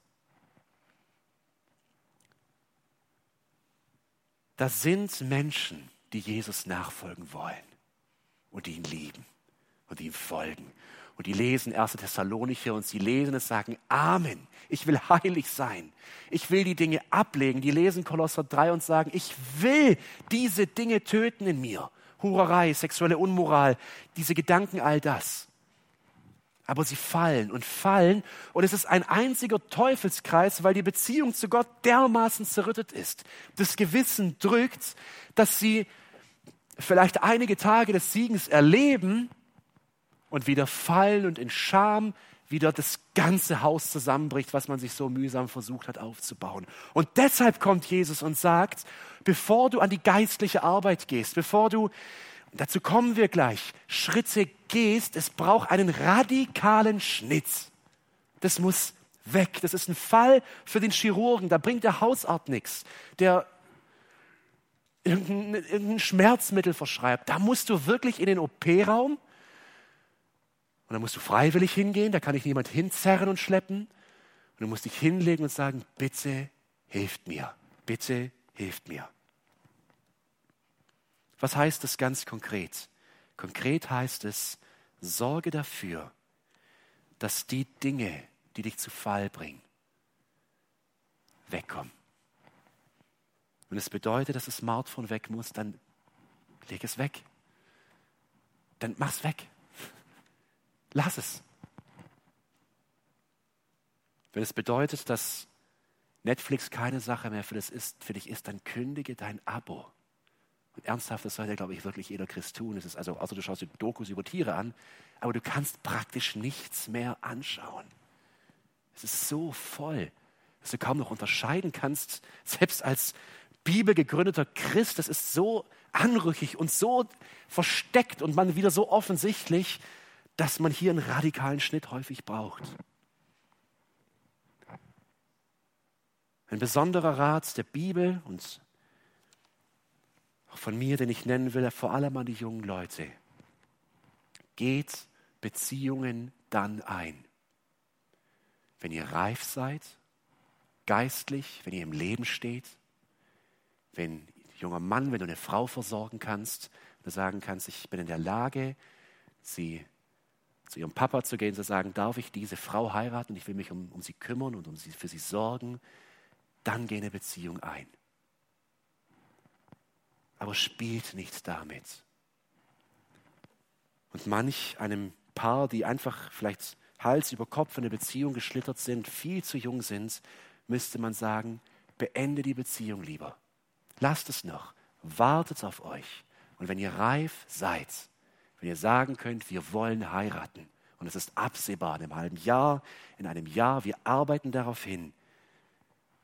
Das sind Menschen, die Jesus nachfolgen wollen und ihn lieben und ihm folgen. Und die lesen 1. Thessalonicher und sie lesen es, sagen, Amen, ich will heilig sein. Ich will die Dinge ablegen. Die lesen Kolosser 3 und sagen, ich will diese Dinge töten in mir. Hurerei, sexuelle Unmoral, diese Gedanken, all das aber sie fallen und fallen und es ist ein einziger Teufelskreis, weil die Beziehung zu Gott dermaßen zerrüttet ist. Das Gewissen drückt, dass sie vielleicht einige Tage des Siegens erleben und wieder fallen und in Scham wieder das ganze Haus zusammenbricht, was man sich so mühsam versucht hat aufzubauen. Und deshalb kommt Jesus und sagt, bevor du an die geistliche Arbeit gehst, bevor du dazu kommen wir gleich, Schritte gehst, es braucht einen radikalen Schnitt. Das muss weg. Das ist ein Fall für den Chirurgen. Da bringt der Hausarzt nichts. Der irgendein, irgendein Schmerzmittel verschreibt. Da musst du wirklich in den OP-Raum und da musst du freiwillig hingehen, da kann ich niemand hinzerren und schleppen. Und du musst dich hinlegen und sagen, bitte hilft mir, bitte hilft mir. Was heißt das ganz konkret? Konkret heißt es, sorge dafür, dass die Dinge, die dich zu Fall bringen, wegkommen. Wenn es bedeutet, dass das Smartphone weg muss, dann leg es weg. Dann mach's weg. Lass es. Wenn es bedeutet, dass Netflix keine Sache mehr für, das ist, für dich ist, dann kündige dein Abo. Und ernsthaft, das sollte, glaube ich, wirklich jeder Christ tun. Es ist also, außer du schaust dir Dokus über Tiere an, aber du kannst praktisch nichts mehr anschauen. Es ist so voll, dass du kaum noch unterscheiden kannst, selbst als bibelgegründeter Christ, das ist so anrüchig und so versteckt und man wieder so offensichtlich, dass man hier einen radikalen Schnitt häufig braucht. Ein besonderer Rat der Bibel und auch von mir, den ich nennen will, vor allem an die jungen Leute. Geht Beziehungen dann ein, wenn ihr reif seid, geistlich, wenn ihr im Leben steht, wenn junger Mann, wenn du eine Frau versorgen kannst, du sagen kannst, ich bin in der Lage, sie zu ihrem Papa zu gehen, zu sagen, darf ich diese Frau heiraten ich will mich um, um sie kümmern und um sie, für sie sorgen, dann geh eine Beziehung ein. Aber spielt nicht damit. Und manch einem Paar, die einfach vielleicht Hals über Kopf in eine Beziehung geschlittert sind, viel zu jung sind, müsste man sagen, beende die Beziehung lieber. Lasst es noch, wartet auf euch. Und wenn ihr reif seid, wenn ihr sagen könnt, wir wollen heiraten, und es ist absehbar in einem halben Jahr, in einem Jahr, wir arbeiten darauf hin,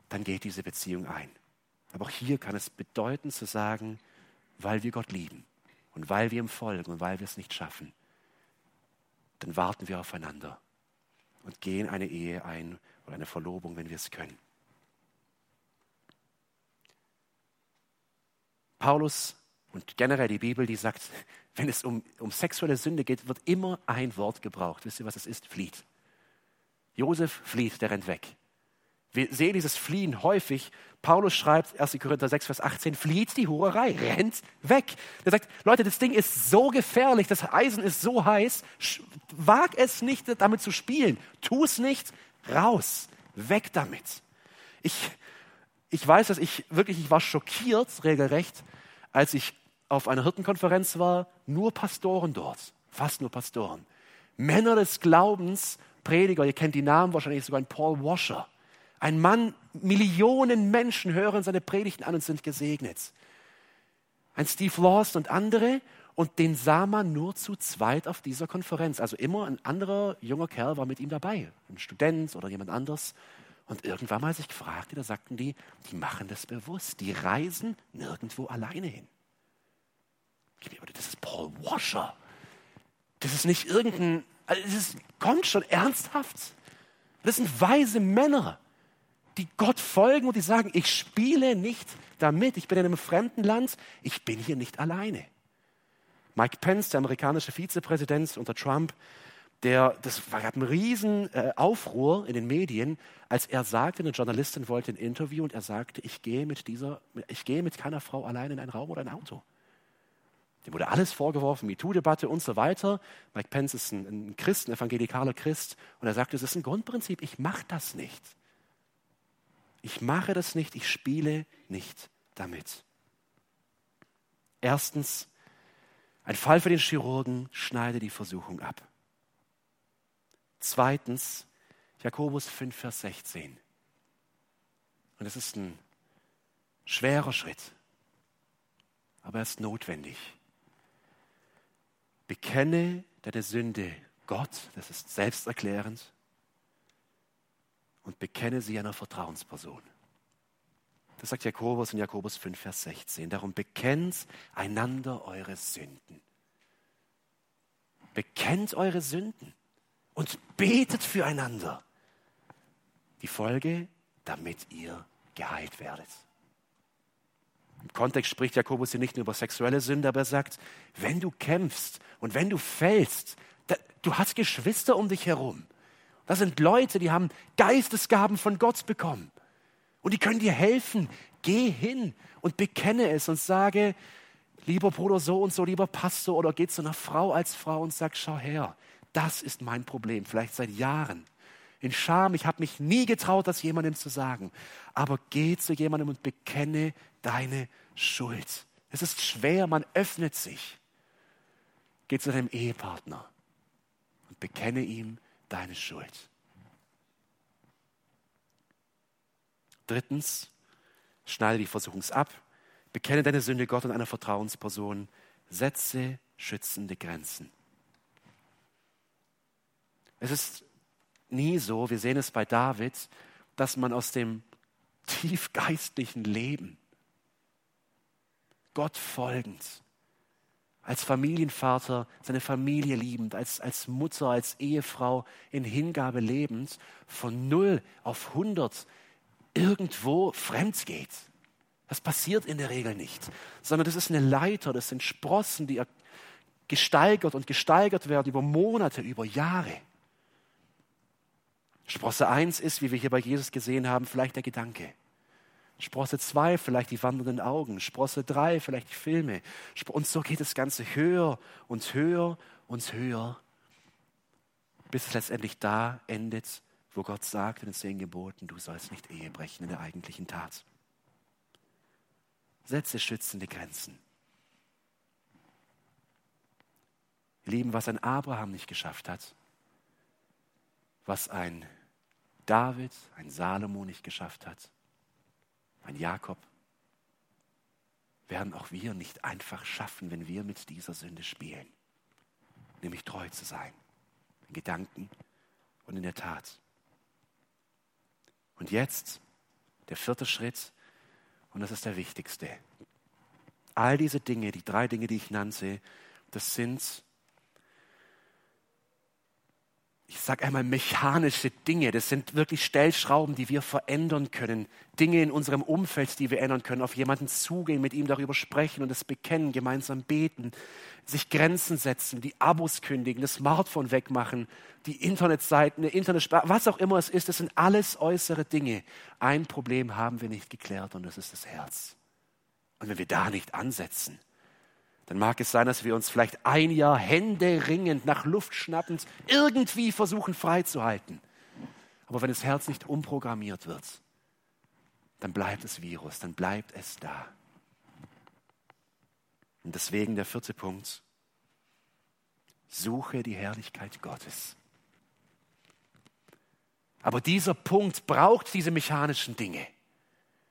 dann geht diese Beziehung ein. Aber auch hier kann es bedeuten zu sagen, weil wir Gott lieben und weil wir ihm folgen und weil wir es nicht schaffen, dann warten wir aufeinander und gehen eine Ehe ein oder eine Verlobung, wenn wir es können. Paulus und generell die Bibel, die sagt, wenn es um, um sexuelle Sünde geht, wird immer ein Wort gebraucht. Wisst ihr, was es ist? Flieht. Josef flieht, der rennt weg. Wir sehen dieses Fliehen häufig. Paulus schreibt, 1. Korinther 6, Vers 18, flieht die Hurerei, rennt weg. Er sagt, Leute, das Ding ist so gefährlich, das Eisen ist so heiß, wag es nicht, damit zu spielen. Tu es nicht, raus, weg damit. Ich, ich weiß, dass ich wirklich, ich war schockiert, regelrecht, als ich auf einer Hirtenkonferenz war, nur Pastoren dort, fast nur Pastoren. Männer des Glaubens, Prediger, ihr kennt die Namen wahrscheinlich sogar ein Paul Washer ein Mann, Millionen Menschen hören seine Predigten an und sind gesegnet. Ein Steve Lawson und andere. Und den sah man nur zu zweit auf dieser Konferenz. Also immer ein anderer junger Kerl war mit ihm dabei. Ein Student oder jemand anderes. Und irgendwann mal sich gefragt, da sagten die, die machen das bewusst. Die reisen nirgendwo alleine hin. Das ist Paul Washer. Das ist nicht irgendein, also das ist, kommt schon ernsthaft. Das sind weise Männer die Gott folgen und die sagen, ich spiele nicht damit, ich bin in einem fremden Land, ich bin hier nicht alleine. Mike Pence, der amerikanische Vizepräsident unter Trump, der, das gab einen riesen äh, Aufruhr in den Medien, als er sagte, eine Journalistin wollte ein Interview und er sagte, ich gehe mit dieser, ich gehe mit keiner Frau allein in einen Raum oder ein Auto. Dem wurde alles vorgeworfen, MeToo-Debatte und so weiter. Mike Pence ist ein, ein Christ, ein evangelikaler Christ und er sagte, es ist ein Grundprinzip, ich mache das nicht. Ich mache das nicht, ich spiele nicht damit. Erstens, ein Fall für den Chirurgen, schneide die Versuchung ab. Zweitens, Jakobus 5, Vers 16. Und es ist ein schwerer Schritt, aber er ist notwendig. Bekenne deine Sünde Gott, das ist selbsterklärend, und bekenne sie einer Vertrauensperson. Das sagt Jakobus in Jakobus 5, Vers 16. Darum bekennt einander eure Sünden. Bekennt eure Sünden und betet füreinander. Die Folge, damit ihr geheilt werdet. Im Kontext spricht Jakobus hier nicht nur über sexuelle Sünde, aber er sagt, wenn du kämpfst und wenn du fällst, da, du hast Geschwister um dich herum. Das sind Leute, die haben Geistesgaben von Gott bekommen. Und die können dir helfen. Geh hin und bekenne es und sage, lieber Bruder so und so, lieber Pastor, oder geh zu einer Frau als Frau und sag, schau her, das ist mein Problem, vielleicht seit Jahren. In Scham, ich habe mich nie getraut, das jemandem zu sagen. Aber geh zu jemandem und bekenne deine Schuld. Es ist schwer, man öffnet sich. Geh zu deinem Ehepartner und bekenne ihm deine Schuld. Drittens, schneide die Versuchungs ab, bekenne deine Sünde Gott und einer Vertrauensperson, setze schützende Grenzen. Es ist nie so, wir sehen es bei David, dass man aus dem tiefgeistlichen Leben Gott folgend, als Familienvater seine Familie liebend, als, als Mutter, als Ehefrau in Hingabe lebend, von null auf hundert irgendwo fremd geht. Das passiert in der Regel nicht, sondern das ist eine Leiter, das sind Sprossen, die gesteigert und gesteigert werden über Monate, über Jahre. Sprosse 1 ist, wie wir hier bei Jesus gesehen haben, vielleicht der Gedanke. Sprosse 2 vielleicht die wandernden Augen. Sprosse 3 vielleicht die Filme. Und so geht das Ganze höher und höher und höher, bis es letztendlich da endet, wo Gott sagt in den zehn Geboten, du sollst nicht Ehe brechen in der eigentlichen Tat. Setze schützende Grenzen. Lieben, was ein Abraham nicht geschafft hat, was ein David, ein Salomo nicht geschafft hat, ein Jakob, werden auch wir nicht einfach schaffen, wenn wir mit dieser Sünde spielen. Nämlich treu zu sein, in Gedanken und in der Tat. Und jetzt der vierte Schritt, und das ist der wichtigste. All diese Dinge, die drei Dinge, die ich nannte, das sind ich sage einmal, mechanische Dinge. Das sind wirklich Stellschrauben, die wir verändern können. Dinge in unserem Umfeld, die wir ändern können. Auf jemanden zugehen, mit ihm darüber sprechen und es bekennen, gemeinsam beten, sich Grenzen setzen, die Abos kündigen, das Smartphone wegmachen, die Internetseiten, eine Internetsprache, was auch immer es ist. Das sind alles äußere Dinge. Ein Problem haben wir nicht geklärt und das ist das Herz. Und wenn wir da nicht ansetzen, dann mag es sein, dass wir uns vielleicht ein Jahr händeringend nach Luft schnappend irgendwie versuchen freizuhalten. Aber wenn das Herz nicht umprogrammiert wird, dann bleibt das Virus, dann bleibt es da. Und deswegen der vierte Punkt. Suche die Herrlichkeit Gottes. Aber dieser Punkt braucht diese mechanischen Dinge.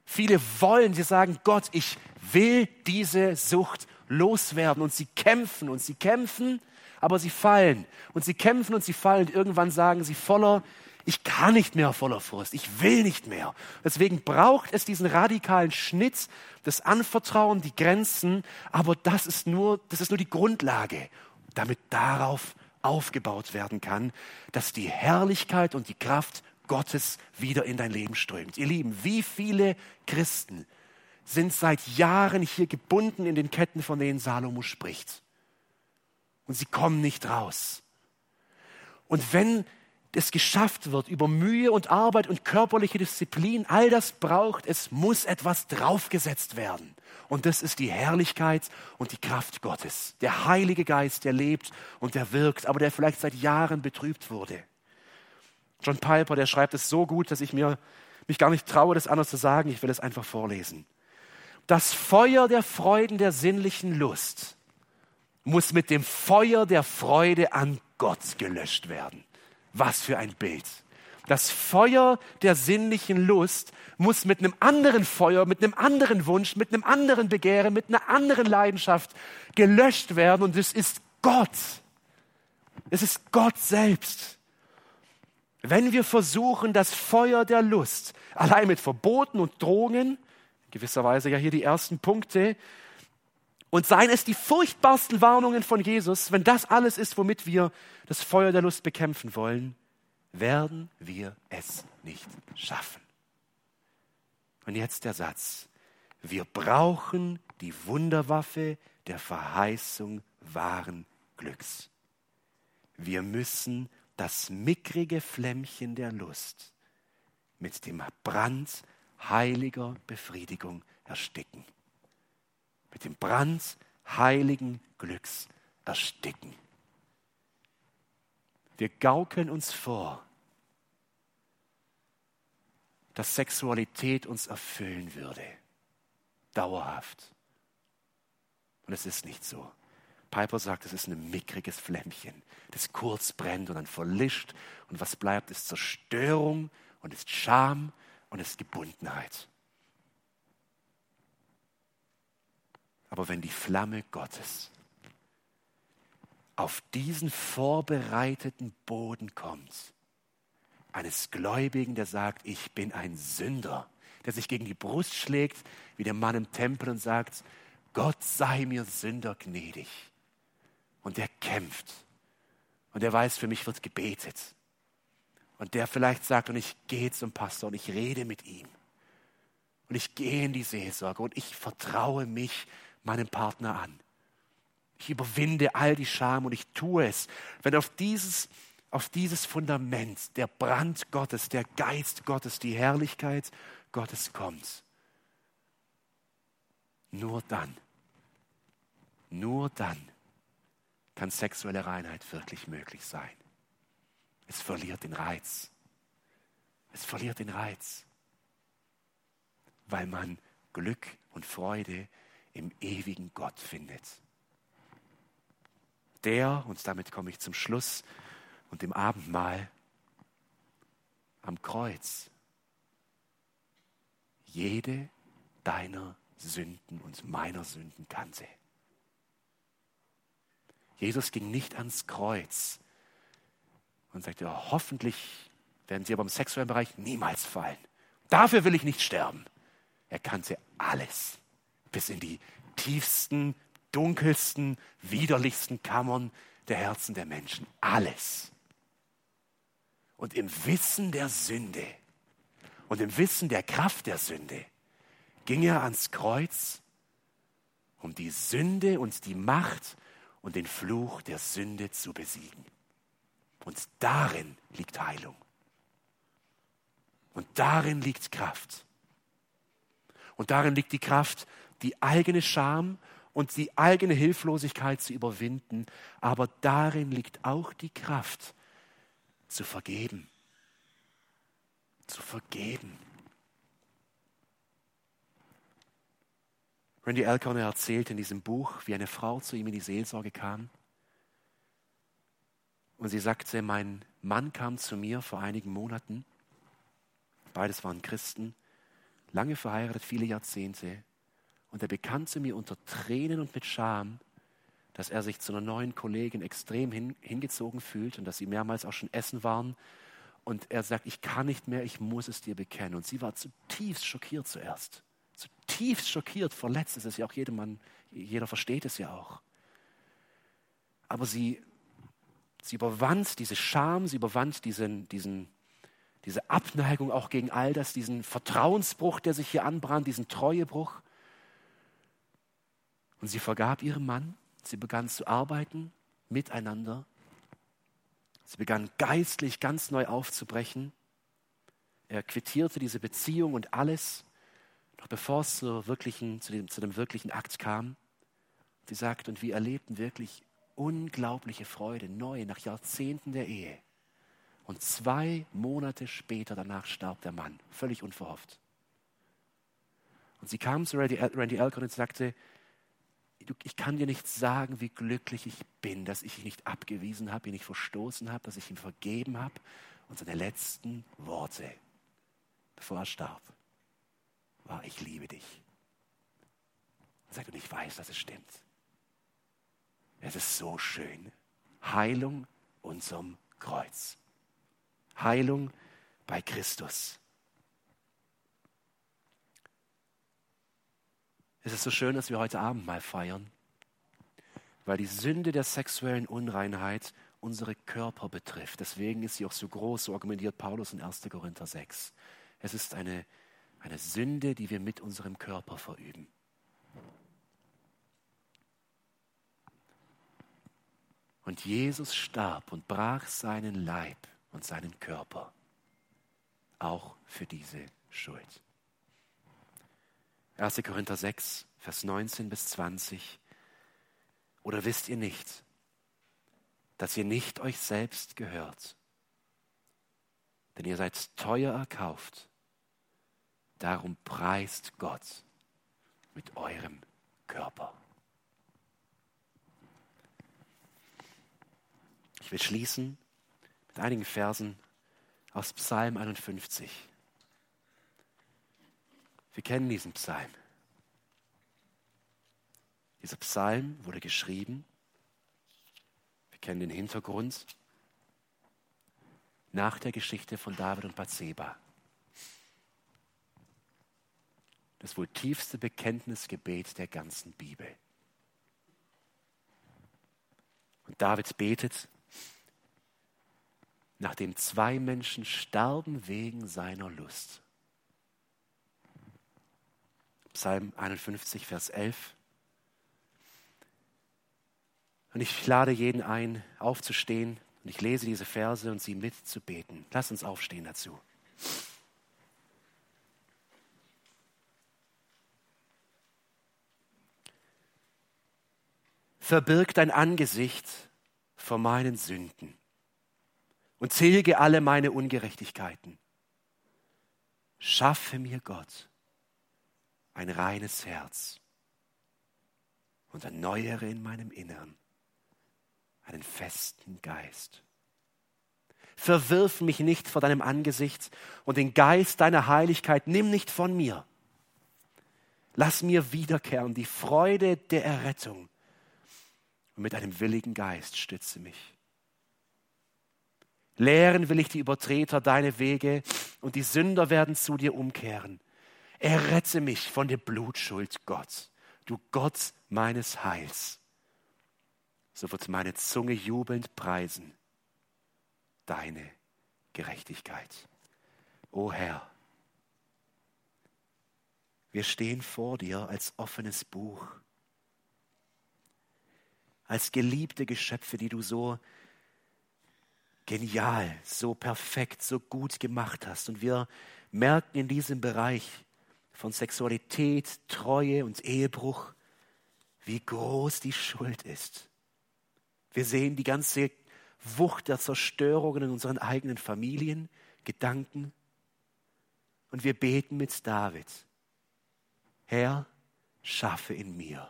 Viele wollen, sie sagen, Gott, ich will diese Sucht loswerden und sie kämpfen und sie kämpfen, aber sie fallen und sie kämpfen und sie fallen und irgendwann sagen sie voller, ich kann nicht mehr voller Frust, ich will nicht mehr. Deswegen braucht es diesen radikalen Schnitt, das Anvertrauen, die Grenzen, aber das ist nur, das ist nur die Grundlage, damit darauf aufgebaut werden kann, dass die Herrlichkeit und die Kraft Gottes wieder in dein Leben strömt. Ihr Lieben, wie viele Christen sind seit Jahren hier gebunden in den Ketten, von denen Salomo spricht. Und sie kommen nicht raus. Und wenn es geschafft wird über Mühe und Arbeit und körperliche Disziplin, all das braucht, es muss etwas draufgesetzt werden. Und das ist die Herrlichkeit und die Kraft Gottes. Der Heilige Geist, der lebt und der wirkt, aber der vielleicht seit Jahren betrübt wurde. John Piper, der schreibt es so gut, dass ich mir mich gar nicht traue, das anders zu sagen. Ich will es einfach vorlesen. Das Feuer der Freuden der sinnlichen Lust muss mit dem Feuer der Freude an Gott gelöscht werden. Was für ein Bild. Das Feuer der sinnlichen Lust muss mit einem anderen Feuer, mit einem anderen Wunsch, mit einem anderen Begehren, mit einer anderen Leidenschaft gelöscht werden. Und es ist Gott. Es ist Gott selbst. Wenn wir versuchen, das Feuer der Lust allein mit Verboten und Drohungen gewisserweise ja hier die ersten Punkte. Und seien es die furchtbarsten Warnungen von Jesus, wenn das alles ist, womit wir das Feuer der Lust bekämpfen wollen, werden wir es nicht schaffen. Und jetzt der Satz. Wir brauchen die Wunderwaffe der Verheißung wahren Glücks. Wir müssen das mickrige Flämmchen der Lust mit dem Brand heiliger Befriedigung ersticken. Mit dem Brand heiligen Glücks ersticken. Wir gaukeln uns vor, dass Sexualität uns erfüllen würde. Dauerhaft. Und es ist nicht so. Piper sagt, es ist ein mickriges Flämmchen, das kurz brennt und dann verlischt. Und was bleibt, ist Zerstörung und ist Scham und ist Gebundenheit. Aber wenn die Flamme Gottes auf diesen vorbereiteten Boden kommt, eines Gläubigen, der sagt, ich bin ein Sünder, der sich gegen die Brust schlägt, wie der Mann im Tempel und sagt, Gott sei mir Sünder gnädig. Und der kämpft. Und der weiß, für mich wird gebetet. Und der vielleicht sagt, und ich gehe zum Pastor und ich rede mit ihm. Und ich gehe in die Seelsorge und ich vertraue mich meinem Partner an. Ich überwinde all die Scham und ich tue es. Wenn auf dieses auf dieses Fundament, der Brand Gottes, der Geist Gottes, die Herrlichkeit Gottes kommt. Nur dann, nur dann kann sexuelle Reinheit wirklich möglich sein. Es verliert den Reiz. Es verliert den Reiz, weil man Glück und Freude im ewigen Gott findet. Der, und damit komme ich zum Schluss, und dem Abendmahl am Kreuz jede deiner Sünden und meiner Sünden kannte. Jesus ging nicht ans Kreuz und sagte, oh, hoffentlich werden sie aber im sexuellen Bereich niemals fallen. Dafür will ich nicht sterben. Er kannte alles, bis in die tiefsten, dunkelsten, widerlichsten Kammern der Herzen der Menschen. Alles. Und im Wissen der Sünde und im Wissen der Kraft der Sünde ging er ans Kreuz, um die Sünde und die Macht und den Fluch der Sünde zu besiegen. Und darin liegt Heilung. Und darin liegt Kraft. Und darin liegt die Kraft, die eigene Scham und die eigene Hilflosigkeit zu überwinden. Aber darin liegt auch die Kraft, zu vergeben. Zu vergeben. Randy Alcorn erzählt in diesem Buch, wie eine Frau zu ihm in die Seelsorge kam. Und sie sagte, mein Mann kam zu mir vor einigen Monaten. Beides waren Christen, lange verheiratet, viele Jahrzehnte. Und er bekannte mir unter Tränen und mit Scham, dass er sich zu einer neuen Kollegin extrem hin, hingezogen fühlt und dass sie mehrmals auch schon essen waren. Und er sagt, ich kann nicht mehr, ich muss es dir bekennen. Und sie war zutiefst schockiert zuerst. Zutiefst schockiert, verletzt ist es ja auch jedermann, jeder versteht es ja auch. Aber sie, sie überwand diese Scham, sie überwand diesen, diesen, diese Abneigung auch gegen all das, diesen Vertrauensbruch, der sich hier anbrannte, diesen Treuebruch. Und sie vergab ihrem Mann Sie begann zu arbeiten miteinander. Sie begann geistlich ganz neu aufzubrechen. Er quittierte diese Beziehung und alles, noch bevor es zur wirklichen, zu, dem, zu dem wirklichen Akt kam. Sie sagt, und wir erlebten wirklich unglaubliche Freude, neu nach Jahrzehnten der Ehe. Und zwei Monate später danach starb der Mann, völlig unverhofft. Und sie kam zu Randy, Randy Alcott und sagte, ich kann dir nicht sagen, wie glücklich ich bin, dass ich ihn nicht abgewiesen habe, ihn nicht verstoßen habe, dass ich ihm vergeben habe. Und seine letzten Worte, bevor er starb, war, ich liebe dich. Und ich weiß, dass es stimmt. Es ist so schön. Heilung unserem Kreuz. Heilung bei Christus. Es ist so schön, dass wir heute Abend mal feiern, weil die Sünde der sexuellen Unreinheit unsere Körper betrifft. Deswegen ist sie auch so groß, so argumentiert Paulus in 1. Korinther 6. Es ist eine, Eine Sünde, die wir mit unserem Körper verüben. Und Jesus starb und brach seinen Leib und seinen Körper auch für diese Schuld. 1. Korinther 6, Vers 19 bis 20. Oder wisst ihr nicht, dass ihr nicht euch selbst gehört? Denn ihr seid teuer erkauft. Darum preist Gott mit eurem Körper. Ich will schließen mit einigen Versen aus Psalm 51. Wir kennen diesen Psalm. Dieser Psalm wurde geschrieben. Wir kennen den Hintergrund nach der Geschichte von David und Bathseba. Das wohl tiefste Bekenntnisgebet der ganzen Bibel. Und David betet, nachdem zwei Menschen starben wegen seiner Lust. Psalm 51, Vers 11. Und ich lade jeden ein, aufzustehen und ich lese diese Verse und sie mitzubeten. Lass uns aufstehen dazu. Verbirg dein Angesicht vor meinen Sünden und tilge alle meine Ungerechtigkeiten. Schaffe mir Gott ein reines Herz und erneuere in meinem Innern einen festen Geist. Verwirf mich nicht vor deinem Angesicht und den Geist deiner Heiligkeit nimm nicht von mir. Lass mir wiederkehren die Freude der Errettung und mit einem willigen Geist stütze mich. Lehren will ich die Übertreter deine Wege und die Sünder werden zu dir umkehren. Errette mich von der Blutschuld, Gott, du Gott meines Heils. So wird meine Zunge jubelnd preisen deine Gerechtigkeit. O Herr, wir stehen vor dir als offenes Buch, als geliebte Geschöpfe, die du so genial, so perfekt, so gut gemacht hast. Und wir merken in diesem Bereich von Sexualität, Treue und Ehebruch, wie groß die Schuld ist. Wir sehen die ganze Wucht der Zerstörungen in unseren eigenen Familien, Gedanken. Und wir beten mit David, Herr, schaffe in mir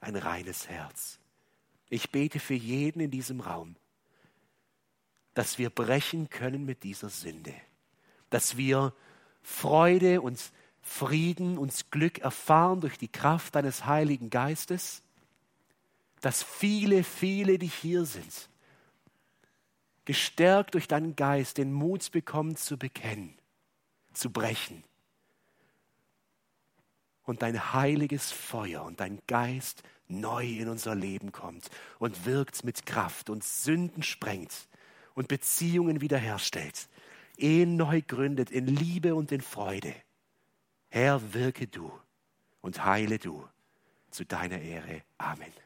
ein reines Herz. Ich bete für jeden in diesem Raum, dass wir brechen können mit dieser Sünde, dass wir Freude und Frieden und Glück erfahren durch die Kraft deines Heiligen Geistes, dass viele, viele, die hier sind, gestärkt durch deinen Geist den Mut bekommen zu bekennen, zu brechen. Und dein heiliges Feuer und dein Geist neu in unser Leben kommt und wirkt mit Kraft und Sünden sprengt und Beziehungen wiederherstellt, Ehen neu gründet in Liebe und in Freude. Herr, wirke du und heile du zu deiner Ehre. Amen.